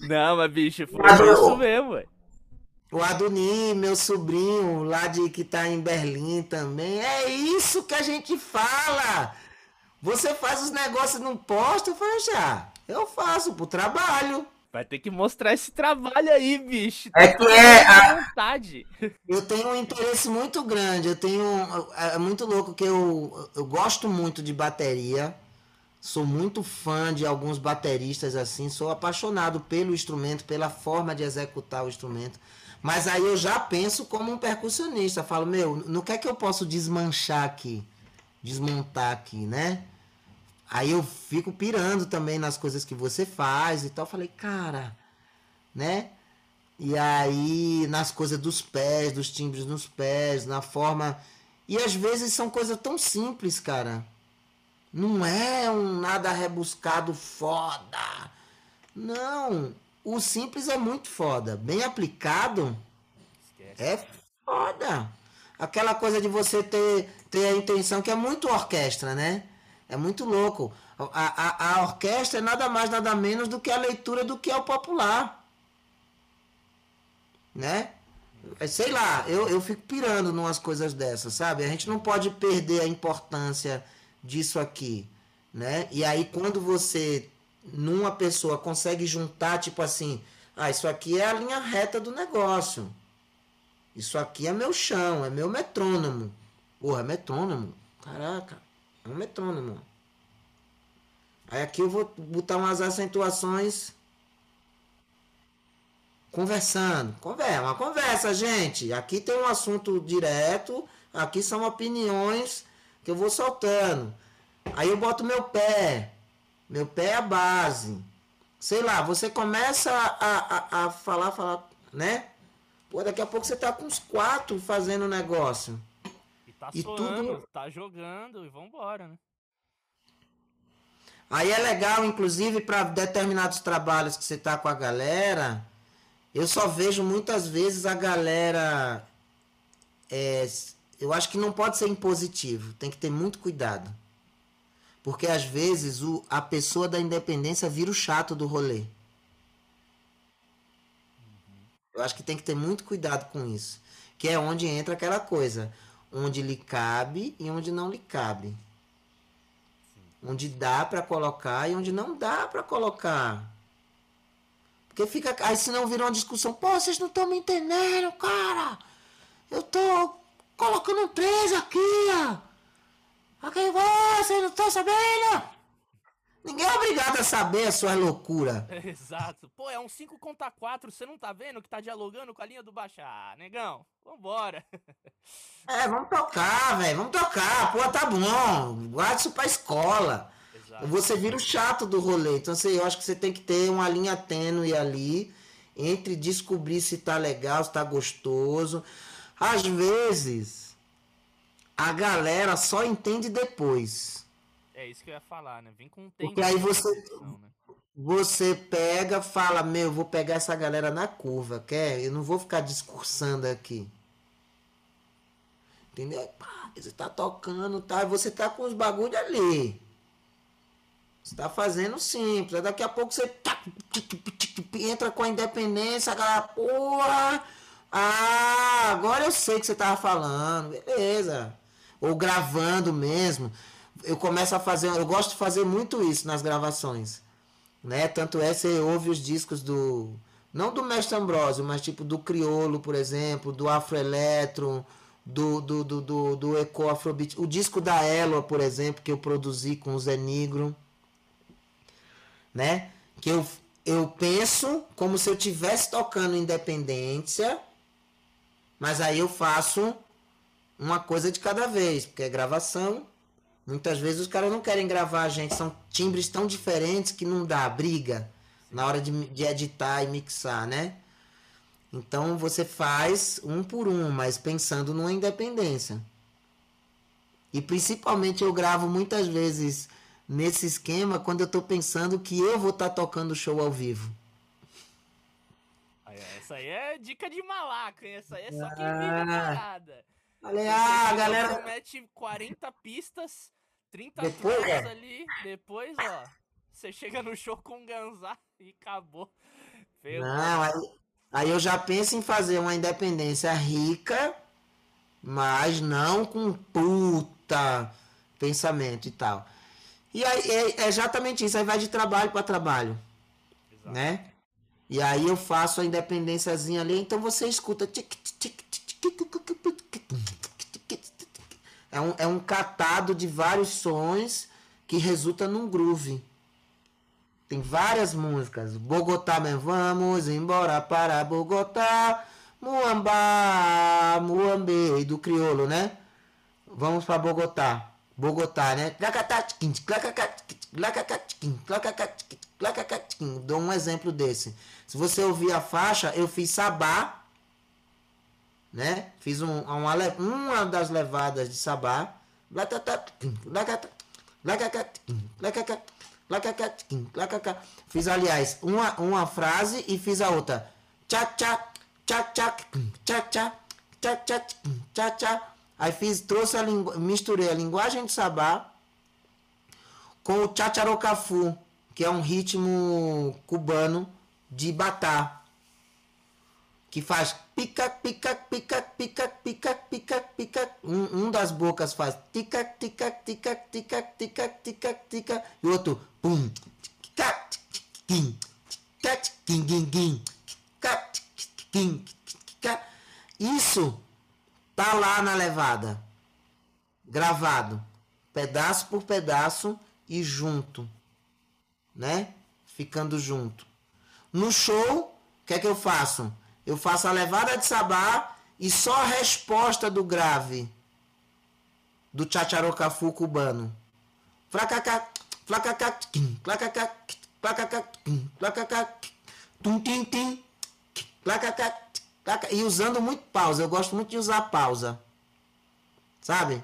Não, mas bicho, foi isso mesmo, ué. O Adoni, meu sobrinho, lá de que tá em Berlim também. É isso que a gente fala. Você faz os negócios não posta, eu falo já. Eu faço pro trabalho. Vai ter que mostrar esse trabalho aí, bicho. É que é a vontade. Eu tenho um interesse muito grande. Eu tenho é muito louco que eu eu gosto muito de bateria. Sou muito fã de alguns bateristas assim, sou apaixonado pelo instrumento, pela forma de executar o instrumento. Mas aí eu já penso como um percussionista, falo, meu, no que é que eu posso desmanchar aqui? Desmontar aqui, né? Aí eu fico pirando também nas coisas que você faz e tal. Falei, cara, né? E aí, nas coisas dos pés, dos timbres nos pés, na forma. E às vezes são coisas tão simples, cara. Não é um nada rebuscado foda. Não. O simples é muito foda. Bem aplicado é foda. Aquela coisa de você ter, ter a intenção que é muito orquestra, né? É muito louco. A, a, a orquestra é nada mais, nada menos do que a leitura do que é o popular. Né? É, sei lá, eu, eu fico pirando numas coisas dessas, sabe? A gente não pode perder a importância disso aqui, né? E aí quando você numa pessoa consegue juntar tipo assim, ah, isso aqui é a linha reta do negócio. Isso aqui é meu chão, é meu metrônomo. Porra, é metrônomo. Caraca, é um metrônomo. Aí aqui eu vou botar umas acentuações conversando. Conversa, uma conversa, gente. Aqui tem um assunto direto, aqui são opiniões que eu vou soltando. Aí eu boto meu pé. Meu pé é a base. Sei lá, você começa a, a, a falar, falar, né? Pô, daqui a pouco você tá com uns quatro fazendo negócio. E tá e tudo... tá jogando e vambora, né? Aí é legal, inclusive, para determinados trabalhos que você tá com a galera, eu só vejo muitas vezes a galera. É, eu acho que não pode ser impositivo, tem que ter muito cuidado. Porque às vezes o, a pessoa da independência vira o chato do rolê. Eu acho que tem que ter muito cuidado com isso. Que é onde entra aquela coisa. Onde lhe cabe e onde não lhe cabe. Sim. Onde dá para colocar e onde não dá para colocar. Porque fica. Aí senão virou uma discussão. Pô, vocês não estão me entendendo, cara. Eu tô colocando um 3 aqui, ó. Aqui vocês não estão sabendo? Ninguém é obrigado a saber a sua loucura. [laughs] Exato. Pô, é um 5 contra 4, você não tá vendo que tá dialogando com a linha do baixo? Ah, negão, vambora. É, vamos tocar, velho, vamos tocar. Pô, tá bom. Guarda isso pra escola. Você vira o chato do rolê. Então assim, eu acho que você tem que ter uma linha tênue ali entre descobrir se tá legal, se tá gostoso. Às vezes, a galera só entende depois. É isso que eu ia falar, né? Vem com um tempo. Porque aí você, né? você pega, fala, meu, vou pegar essa galera na curva, quer? Eu não vou ficar discursando aqui. Entendeu? Pá, você tá tocando, tá? Você tá com os bagulho ali. Você tá fazendo simples. Daqui a pouco você entra com a independência, aquela porra. Ah, agora eu sei que você tava falando. Beleza. Ou gravando mesmo. Eu começo a fazer. Eu gosto de fazer muito isso nas gravações. Né? Tanto é, você ouve os discos do. Não do Mestre Ambrosio, mas tipo do Criolo, por exemplo, do Afroeletro, do, do, do, do, do Eco Afrobeat. O disco da Elo, por exemplo, que eu produzi com o Zé Negro né? Que eu, eu penso como se eu tivesse tocando Independência, mas aí eu faço uma coisa de cada vez, porque é gravação. Muitas vezes os caras não querem gravar a gente, são timbres tão diferentes que não dá briga na hora de, de editar e mixar, né? Então você faz um por um, mas pensando numa independência. E principalmente eu gravo muitas vezes nesse esquema quando eu estou pensando que eu vou estar tá tocando show ao vivo. Essa aí é dica de malaco, hein? Essa aí é só quem vive a ah. parada. Olha, ah, galera. mete 40 pistas, 30 depois, é. ali, depois, ó. Você chega no show com ganzá [laughs] e acabou. Não, aí, aí eu já penso em fazer uma independência rica, mas não com puta pensamento e tal. E aí é, é exatamente isso, aí vai de trabalho para trabalho. Exato. Né? E aí eu faço a independênciazinha ali, então você escuta. É um, é um catado de vários sons que resulta num groove. Tem várias músicas. Bogotá, mesmo, vamos embora para Bogotá. Muamba, Muambe, do crioulo, né? Vamos para Bogotá. Bogotá, né? Dou um exemplo desse. Se você ouvir a faixa, eu fiz Sabá, né? Fiz um, uma, uma das levadas de Sabá. Fiz, aliás, uma, uma frase e fiz a outra. Aí fiz, trouxe a lingu... misturei a linguagem de Sabá com o chacharocafu, que é um ritmo cubano de batá, que faz pica, pica, pica, pica, pica, pica, pica. Um, um das bocas faz tica, tica, tica, tica, tica, tica, tica, e o outro pum, tica, isso tá lá na levada, gravado, pedaço por pedaço e junto, né? Ficando junto. No show, o que é que eu faço? Eu faço a levada de sabá e só a resposta do grave do chacharocafu cubano. Flacacá, flacacá, flacacá, flacacá, flacacá, tum tim tim, flacacá, e usando muito pausa. Eu gosto muito de usar pausa. Sabe?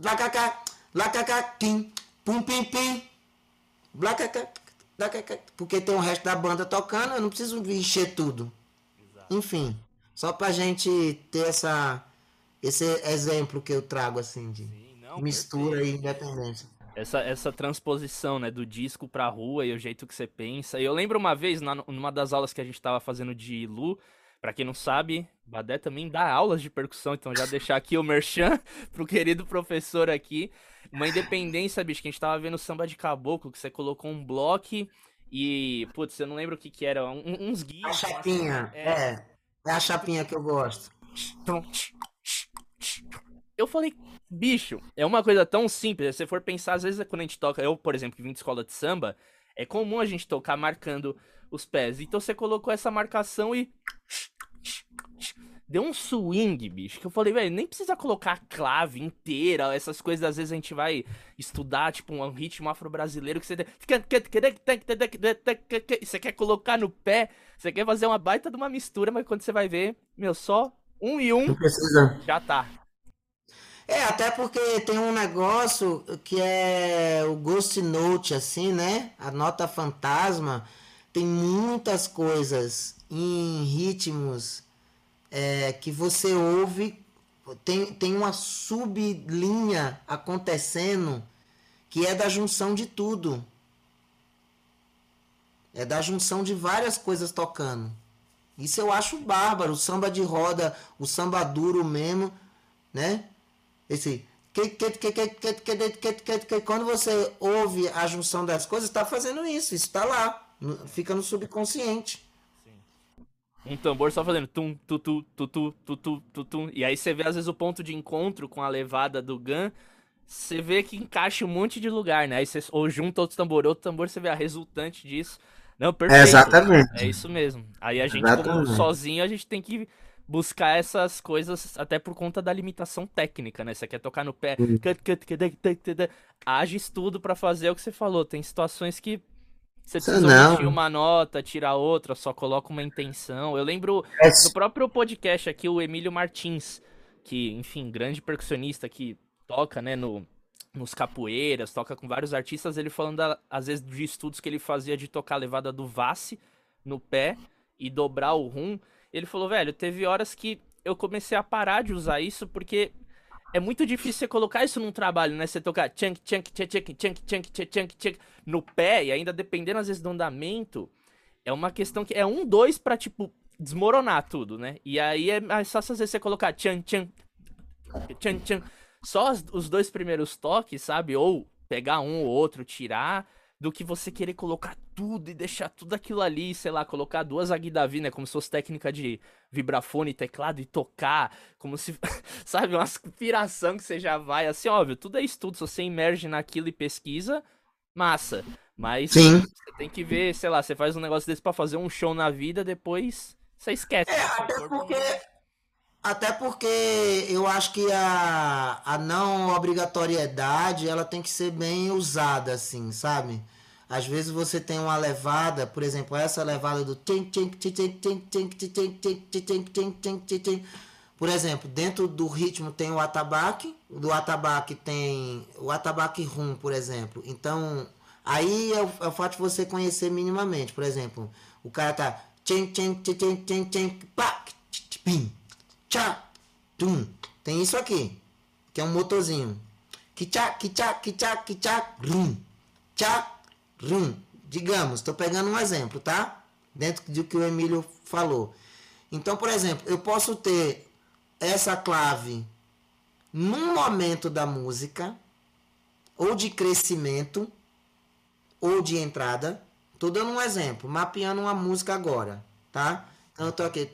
Flacacá, flacacá, tim, pum pim pim, flacacá, flacacá, porque tem o resto da banda tocando, eu não preciso encher tudo. Enfim, só pra gente ter essa, esse exemplo que eu trago assim de Sim, não, mistura perfeito. e independência. Essa, essa transposição, né, do disco pra rua e o jeito que você pensa. E eu lembro uma vez, na, numa das aulas que a gente tava fazendo de Lu, para quem não sabe, Badé também dá aulas de percussão, então já deixar aqui o merchan [laughs] pro querido professor aqui. Uma independência, bicho, que a gente tava vendo samba de caboclo, que você colocou um bloco e, putz, eu não lembro o que que era, um, uns guias. A chapinha, assim, é. é. É a chapinha que eu gosto. Eu falei, bicho, é uma coisa tão simples. Se você for pensar, às vezes quando a gente toca, eu, por exemplo, que vim de escola de samba, é comum a gente tocar marcando os pés. Então você colocou essa marcação e deu um swing, bicho, que eu falei, velho, nem precisa colocar a clave inteira, essas coisas, às vezes a gente vai estudar, tipo, um ritmo afro-brasileiro que você você quer colocar no pé, você quer fazer uma baita de uma mistura, mas quando você vai ver, meu, só um e um, já tá. É, até porque tem um negócio que é o Ghost Note, assim, né? A nota fantasma. Tem muitas coisas em ritmos é, que você ouve, tem, tem uma sublinha acontecendo que é da junção de tudo. É da junção de várias coisas tocando. Isso eu acho bárbaro. O samba de roda, o samba duro mesmo, né? Esse. Quando você ouve a junção das coisas, está fazendo isso. Isso está lá. Fica no subconsciente. Um tambor só fazendo tum, tu, tu, tu, tu, tu, tu, tu, tum. E aí você vê, às vezes, o ponto de encontro com a levada do Gun. Você vê que encaixa um monte de lugar, né? Aí você ou junta outro tambor, outro tambor, você vê a resultante disso. Não, perfeito. É exatamente. É isso mesmo. Aí a gente, exatamente. como sozinho, a gente tem que buscar essas coisas até por conta da limitação técnica, né? Você quer tocar no pé, age estudo para fazer o que você falou. Tem situações que você precisa omitir uma nota, tirar outra, só coloca uma intenção. Eu lembro é... no próprio podcast aqui, o Emílio Martins, que, enfim, grande percussionista que toca, né, no, nos capoeiras, toca com vários artistas, ele falando, às vezes, de estudos que ele fazia de tocar a levada do Vasse no pé e dobrar o rum. Ele falou, velho, teve horas que eu comecei a parar de usar isso porque é muito difícil você colocar isso num trabalho, né? Você tocar chunk, chunk, chunk, chunk, chunk, chunk, chunk, no pé e ainda dependendo às vezes do andamento, é uma questão que é um, dois pra, tipo, desmoronar tudo, né? E aí é fácil às vezes você colocar chan, chan, chan, chan, só os dois primeiros toques, sabe? Ou pegar um ou outro, tirar do que você querer colocar tudo e deixar tudo aquilo ali, sei lá, colocar duas Aguidavi, né, como se fosse técnica de vibrafone teclado e tocar, como se, [laughs] sabe, uma aspiração que você já vai, assim, óbvio, tudo é estudo, se você emerge naquilo e pesquisa, massa, mas Sim. você tem que ver, sei lá, você faz um negócio desse para fazer um show na vida, depois você esquece. É, até porque... Até porque eu acho que a, a não obrigatoriedade ela tem que ser bem usada, assim, sabe? Às vezes você tem uma levada, por exemplo, essa levada do por exemplo, dentro do ritmo tem o atabaque, do atabaque tem o atabaque rum, por exemplo. Então, aí é o, é o fato de você conhecer minimamente. Por exemplo, o cara tá chen chen chen chen chen pá, pim tchá, tum. Tem isso aqui, que é um motorzinho. Que tchá, que tchá, tchá, tchá, rum. tchá, rum. Digamos, estou pegando um exemplo, tá? Dentro do que o Emílio falou. Então, por exemplo, eu posso ter essa clave num momento da música, ou de crescimento, ou de entrada. Estou dando um exemplo, mapeando uma música agora, tá? Então eu tô aqui.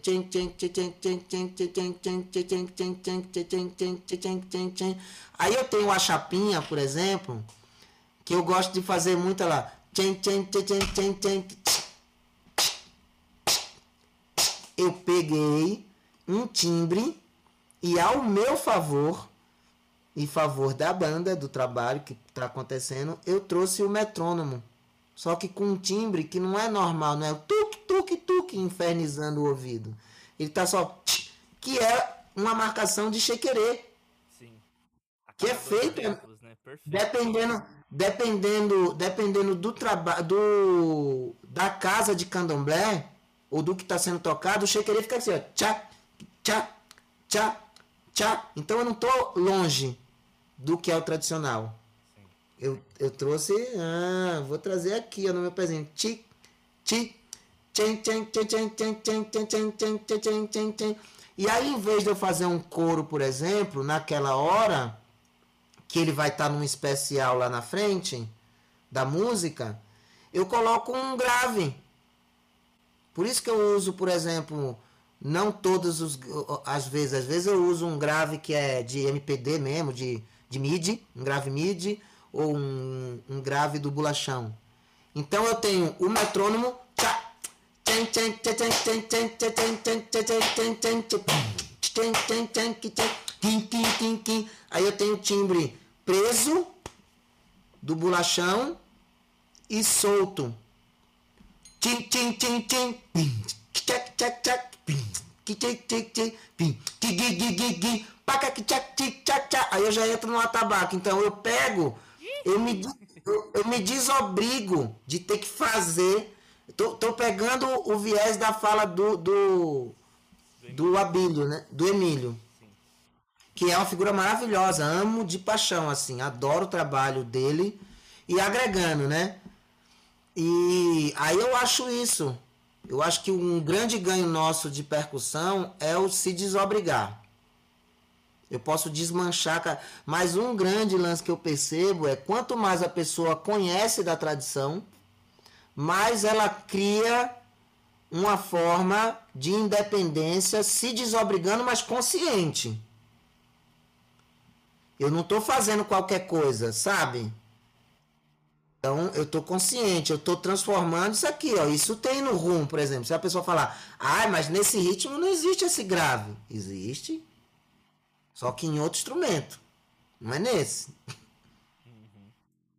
Aí eu tenho a chapinha, por exemplo, que eu gosto de fazer muito lá. Eu peguei um timbre e ao meu favor, em favor da banda, do trabalho que está acontecendo, eu trouxe o metrônomo. Só que com um timbre que não é normal, não é o tuk, tuk, tuk, infernizando o ouvido. Ele está só. Que é uma marcação de chequerê. Sim. Que é feito. né? Dependendo, dependendo, dependendo do trabalho do da casa de candomblé ou do que está sendo tocado, o chequerê fica assim, ó, tchá, tchá, tchá, tchá. Então eu não estou longe do que é o tradicional. Eu, eu trouxe. Ah, vou trazer aqui ó, no meu pezinho. Ti, ti, e aí, em vez de eu fazer um coro, por exemplo, naquela hora, que ele vai estar tá num especial lá na frente da música, eu coloco um grave. Por isso que eu uso, por exemplo, não todas os, as vezes, às vezes eu uso um grave que é de MPD mesmo, de, de MIDI, um grave MIDI, ou um, um grave do bolachão. Então eu tenho o metrônomo. Aí eu tenho o timbre preso do bolachão e solto. Aí eu já entro no atabaque. Então eu pego eu me, eu, eu me desobrigo de ter que fazer. Tô, tô pegando o viés da fala do, do, do Abílio, né? Do Emílio. Que é uma figura maravilhosa. Amo de paixão, assim. Adoro o trabalho dele. E agregando, né? E aí eu acho isso. Eu acho que um grande ganho nosso de percussão é o se desobrigar. Eu posso desmanchar. Mas um grande lance que eu percebo é quanto mais a pessoa conhece da tradição, mais ela cria uma forma de independência, se desobrigando, mas consciente. Eu não estou fazendo qualquer coisa, sabe? Então eu estou consciente, eu estou transformando isso aqui, ó. Isso tem no rum, por exemplo. Se a pessoa falar, ah, mas nesse ritmo não existe esse grave. Existe. Só que em outro instrumento. Não é nesse. Uhum.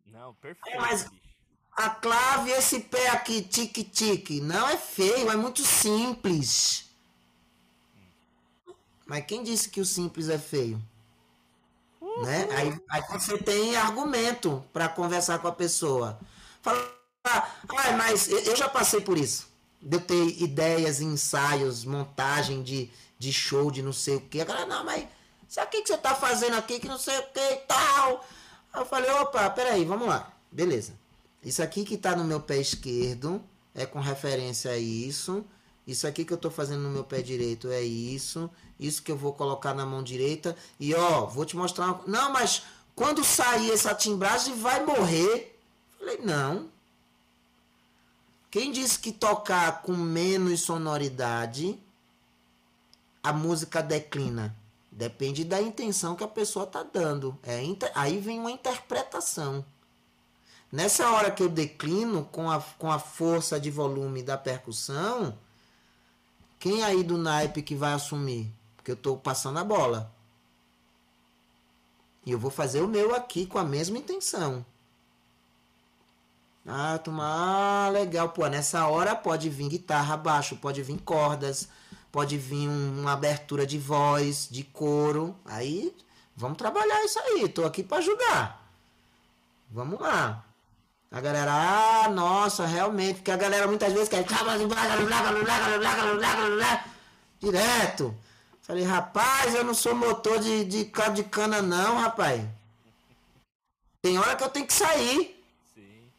Não, perfeito. É, mas a clave, esse pé aqui, tique-tique, não é feio, é muito simples. Mas quem disse que o simples é feio? Uhum. Né? Aí, aí você tem argumento para conversar com a pessoa. Fala, ah, mas eu já passei por isso. De eu ter ideias, ensaios, montagem de, de show, de não sei o que. Agora, não, mas isso aqui que você tá fazendo aqui, que não sei o que e tal. Aí eu falei, opa, peraí, vamos lá. Beleza. Isso aqui que tá no meu pé esquerdo é com referência a isso. Isso aqui que eu tô fazendo no meu pé direito é isso. Isso que eu vou colocar na mão direita. E ó, vou te mostrar uma... Não, mas quando sair essa timbragem vai morrer. Falei, não. Quem disse que tocar com menos sonoridade a música declina? Depende da intenção que a pessoa está dando. É, aí vem uma interpretação. Nessa hora que eu declino com a, com a força de volume da percussão, quem aí do naipe que vai assumir? Porque eu estou passando a bola. E eu vou fazer o meu aqui com a mesma intenção. Ah, turma, ah, legal. Pô, nessa hora pode vir guitarra, baixo, pode vir cordas pode vir uma abertura de voz, de coro. Aí vamos trabalhar isso aí. Tô aqui para ajudar. Vamos lá. A galera, ah, nossa, realmente, porque a galera muitas vezes quer direto. Falei, rapaz, eu não sou motor de, de, de cana, não, rapaz. Tem hora que eu tenho que sair. Sim.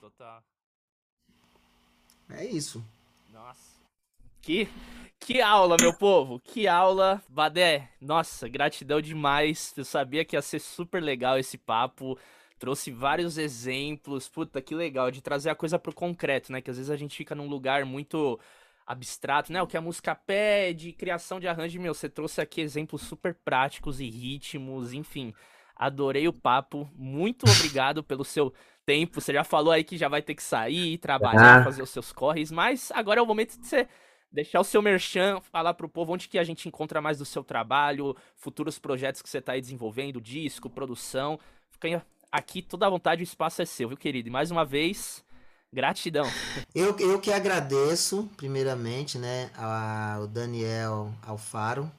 É isso. Nossa. Que, que aula, meu povo. Que aula. Badé, nossa, gratidão demais. Eu sabia que ia ser super legal esse papo. Trouxe vários exemplos. Puta, que legal. De trazer a coisa pro concreto, né? Que às vezes a gente fica num lugar muito abstrato, né? O que a música pede, criação de arranjo, meu, você trouxe aqui exemplos super práticos e ritmos, enfim. Adorei o papo. Muito obrigado pelo seu tempo. Você já falou aí que já vai ter que sair, trabalhar, ah. fazer os seus corres, mas agora é o momento de você deixar o seu merchan, falar pro povo onde que a gente encontra mais do seu trabalho, futuros projetos que você tá aí desenvolvendo, disco, produção. Fica aqui toda a vontade, o espaço é seu, viu, querido? E mais uma vez, Gratidão. [laughs] Eu, eu que agradeço, primeiramente, né, ao Daniel Alfaro.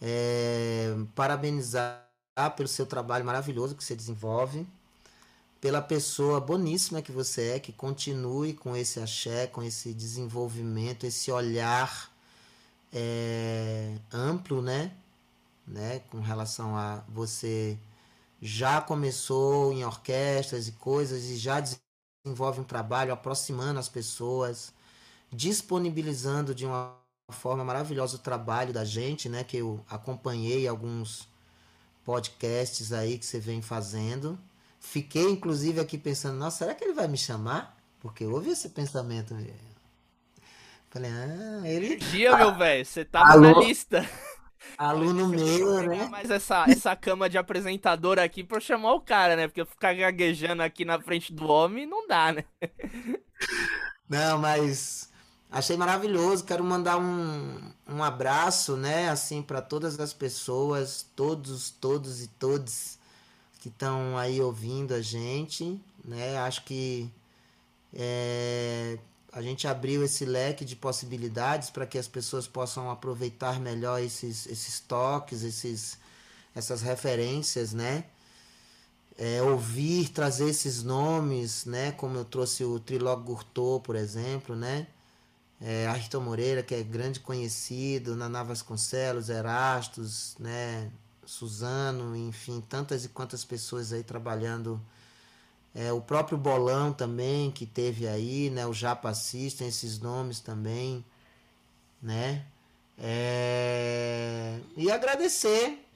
É, parabenizar pelo seu trabalho maravilhoso que você desenvolve, pela pessoa boníssima que você é, que continue com esse axé, com esse desenvolvimento, esse olhar é, amplo, né? né? Com relação a você já começou em orquestras e coisas e já desenvolve um trabalho aproximando as pessoas, disponibilizando de uma forma maravilhosa o trabalho da gente, né? Que eu acompanhei alguns podcasts aí que você vem fazendo. Fiquei inclusive aqui pensando, nossa, será que ele vai me chamar? Porque houve esse pensamento. Falei, ah, ele. Dia, meu velho, você tava Alô? na lista. Aluno [laughs] meu, né? Mas essa, essa cama de apresentador aqui pra chamar o cara, né? Porque ficar gaguejando aqui na frente do homem não dá, né? Não, mas achei maravilhoso. Quero mandar um, um abraço, né? Assim, para todas as pessoas, todos, todos e todos que estão aí ouvindo a gente, né? Acho que é, a gente abriu esse leque de possibilidades para que as pessoas possam aproveitar melhor esses, esses toques, esses, essas referências, né? É, ouvir, trazer esses nomes, né? Como eu trouxe o Trilog Gurtô, por exemplo, né? É, Ayrton Moreira, que é grande conhecido, Naná Vasconcelos, Erastos, né? Suzano, enfim, tantas e quantas pessoas aí trabalhando é, o próprio Bolão também, que teve aí, né? O Japa System, esses nomes também, né? É... E agradecer,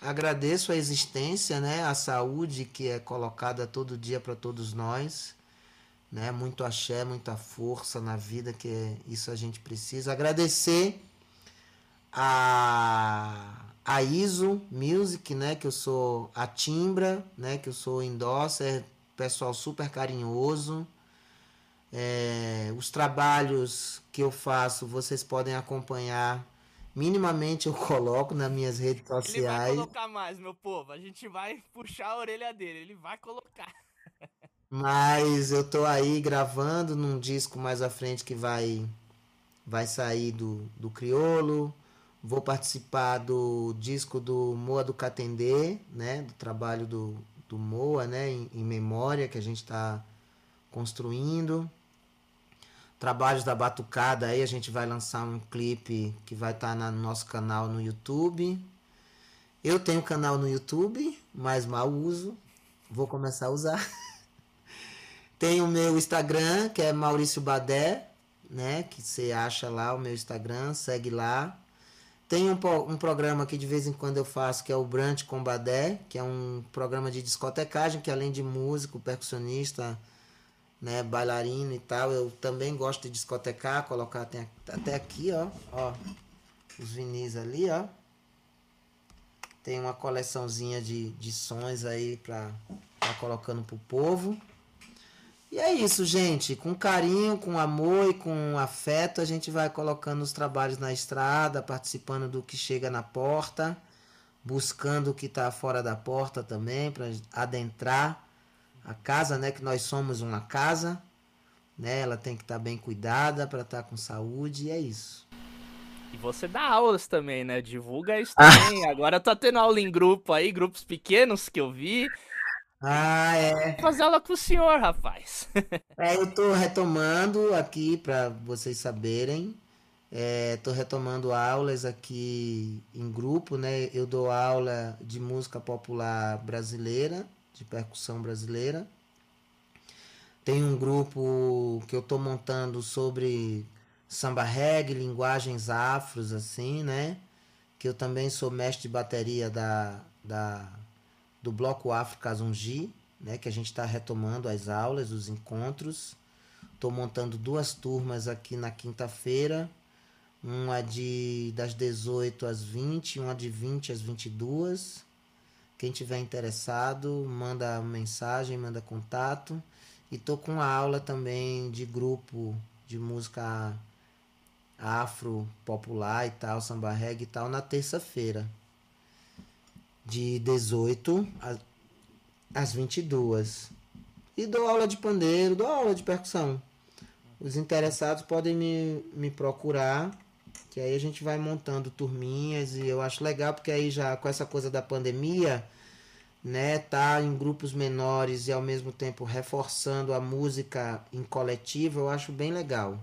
agradeço a existência, né? A saúde que é colocada todo dia para todos nós, né? Muito axé, muita força na vida, que é, isso a gente precisa. Agradecer a a ISO Music, né, que eu sou a Timbra, né, que eu sou endosser pessoal super carinhoso. É, os trabalhos que eu faço, vocês podem acompanhar. Minimamente eu [laughs] coloco nas minhas redes sociais. Ele vai colocar mais, meu povo. A gente vai puxar a orelha dele. Ele vai colocar. [laughs] Mas eu tô aí gravando num disco mais à frente que vai vai sair do, do Criolo. Vou participar do disco do Moa do Catendê, né? Do trabalho do, do Moa, né, em, em memória que a gente está construindo. Trabalhos da Batucada, aí a gente vai lançar um clipe que vai estar tá no nosso canal no YouTube. Eu tenho canal no YouTube, mas mal uso. Vou começar a usar. [laughs] Tenho o meu Instagram, que é Maurício Badé, né? Que você acha lá o meu Instagram, segue lá. Tem um, um programa que de vez em quando eu faço, que é o Brant Combadé, que é um programa de discotecagem, que além de músico, percussionista, né, bailarino e tal, eu também gosto de discotecar, colocar até, até aqui, ó, ó, os vinis ali, ó. Tem uma coleçãozinha de, de sons aí para tá colocando pro povo. E é isso, gente. Com carinho, com amor e com afeto, a gente vai colocando os trabalhos na estrada, participando do que chega na porta, buscando o que está fora da porta também, para adentrar a casa, né? Que nós somos uma casa, né? Ela tem que estar tá bem cuidada para estar tá com saúde, e é isso. E você dá aulas também, né? Divulga isso também. [laughs] Agora tá tendo aula em grupo aí, grupos pequenos que eu vi. Ah, é. Fazer aula com o senhor, rapaz. é, eu tô retomando aqui para vocês saberem. É, tô retomando aulas aqui em grupo, né? Eu dou aula de música popular brasileira, de percussão brasileira. Tem um grupo que eu estou montando sobre samba reggae, linguagens afros, assim, né? Que eu também sou mestre de bateria da, da, do Bloco Afro Kazungi, né? Que a gente está retomando as aulas, os encontros. Estou montando duas turmas aqui na quinta-feira. Uma de das 18 às 20, uma de 20 às 22. Quem tiver interessado, manda mensagem, manda contato. E tô com uma aula também de grupo de música afro popular e tal, samba reggae e tal, na terça-feira. De 18 às 22. E dou aula de pandeiro, dou aula de percussão. Os interessados podem me, me procurar, que aí a gente vai montando turminhas e eu acho legal porque aí já com essa coisa da pandemia, né, tá em grupos menores e ao mesmo tempo reforçando a música em coletivo, eu acho bem legal.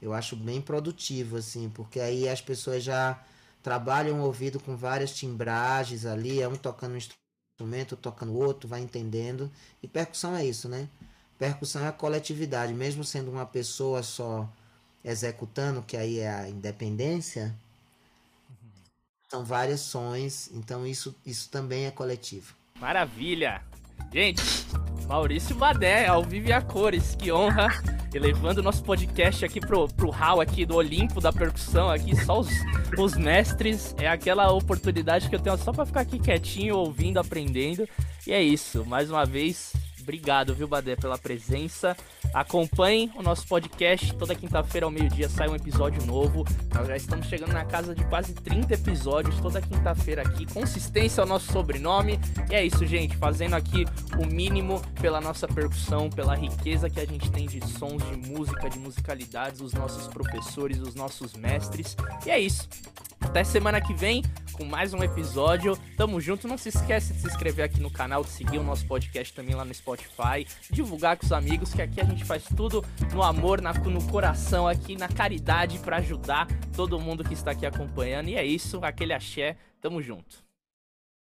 Eu acho bem produtivo assim, porque aí as pessoas já trabalham o ouvido com várias timbragens ali, é um tocando um instrumento, tocando outro, vai entendendo. E percussão é isso, né? Percussão é a coletividade, mesmo sendo uma pessoa só executando, que aí é a independência, são várias sons, então isso, isso também é coletivo. Maravilha! Gente, Maurício Badé, ao vivo e a cores, que honra, elevando o nosso podcast aqui pro, pro hall aqui do Olimpo da percussão, aqui só os, os mestres, é aquela oportunidade que eu tenho só para ficar aqui quietinho, ouvindo, aprendendo, e é isso, mais uma vez, Obrigado, viu, Badé, pela presença. Acompanhem o nosso podcast. Toda quinta-feira ao meio-dia sai um episódio novo. Nós já estamos chegando na casa de quase 30 episódios toda quinta-feira aqui. Consistência é o nosso sobrenome. E é isso, gente. Fazendo aqui o mínimo pela nossa percussão, pela riqueza que a gente tem de sons, de música, de musicalidades, os nossos professores, os nossos mestres. E é isso. Até semana que vem com mais um episódio. Tamo junto. Não se esquece de se inscrever aqui no canal, de seguir o nosso podcast também lá no Spotify, divulgar com os amigos, que aqui a gente faz tudo no amor, na, no coração, aqui na caridade para ajudar todo mundo que está aqui acompanhando. E é isso, aquele axé. Tamo junto.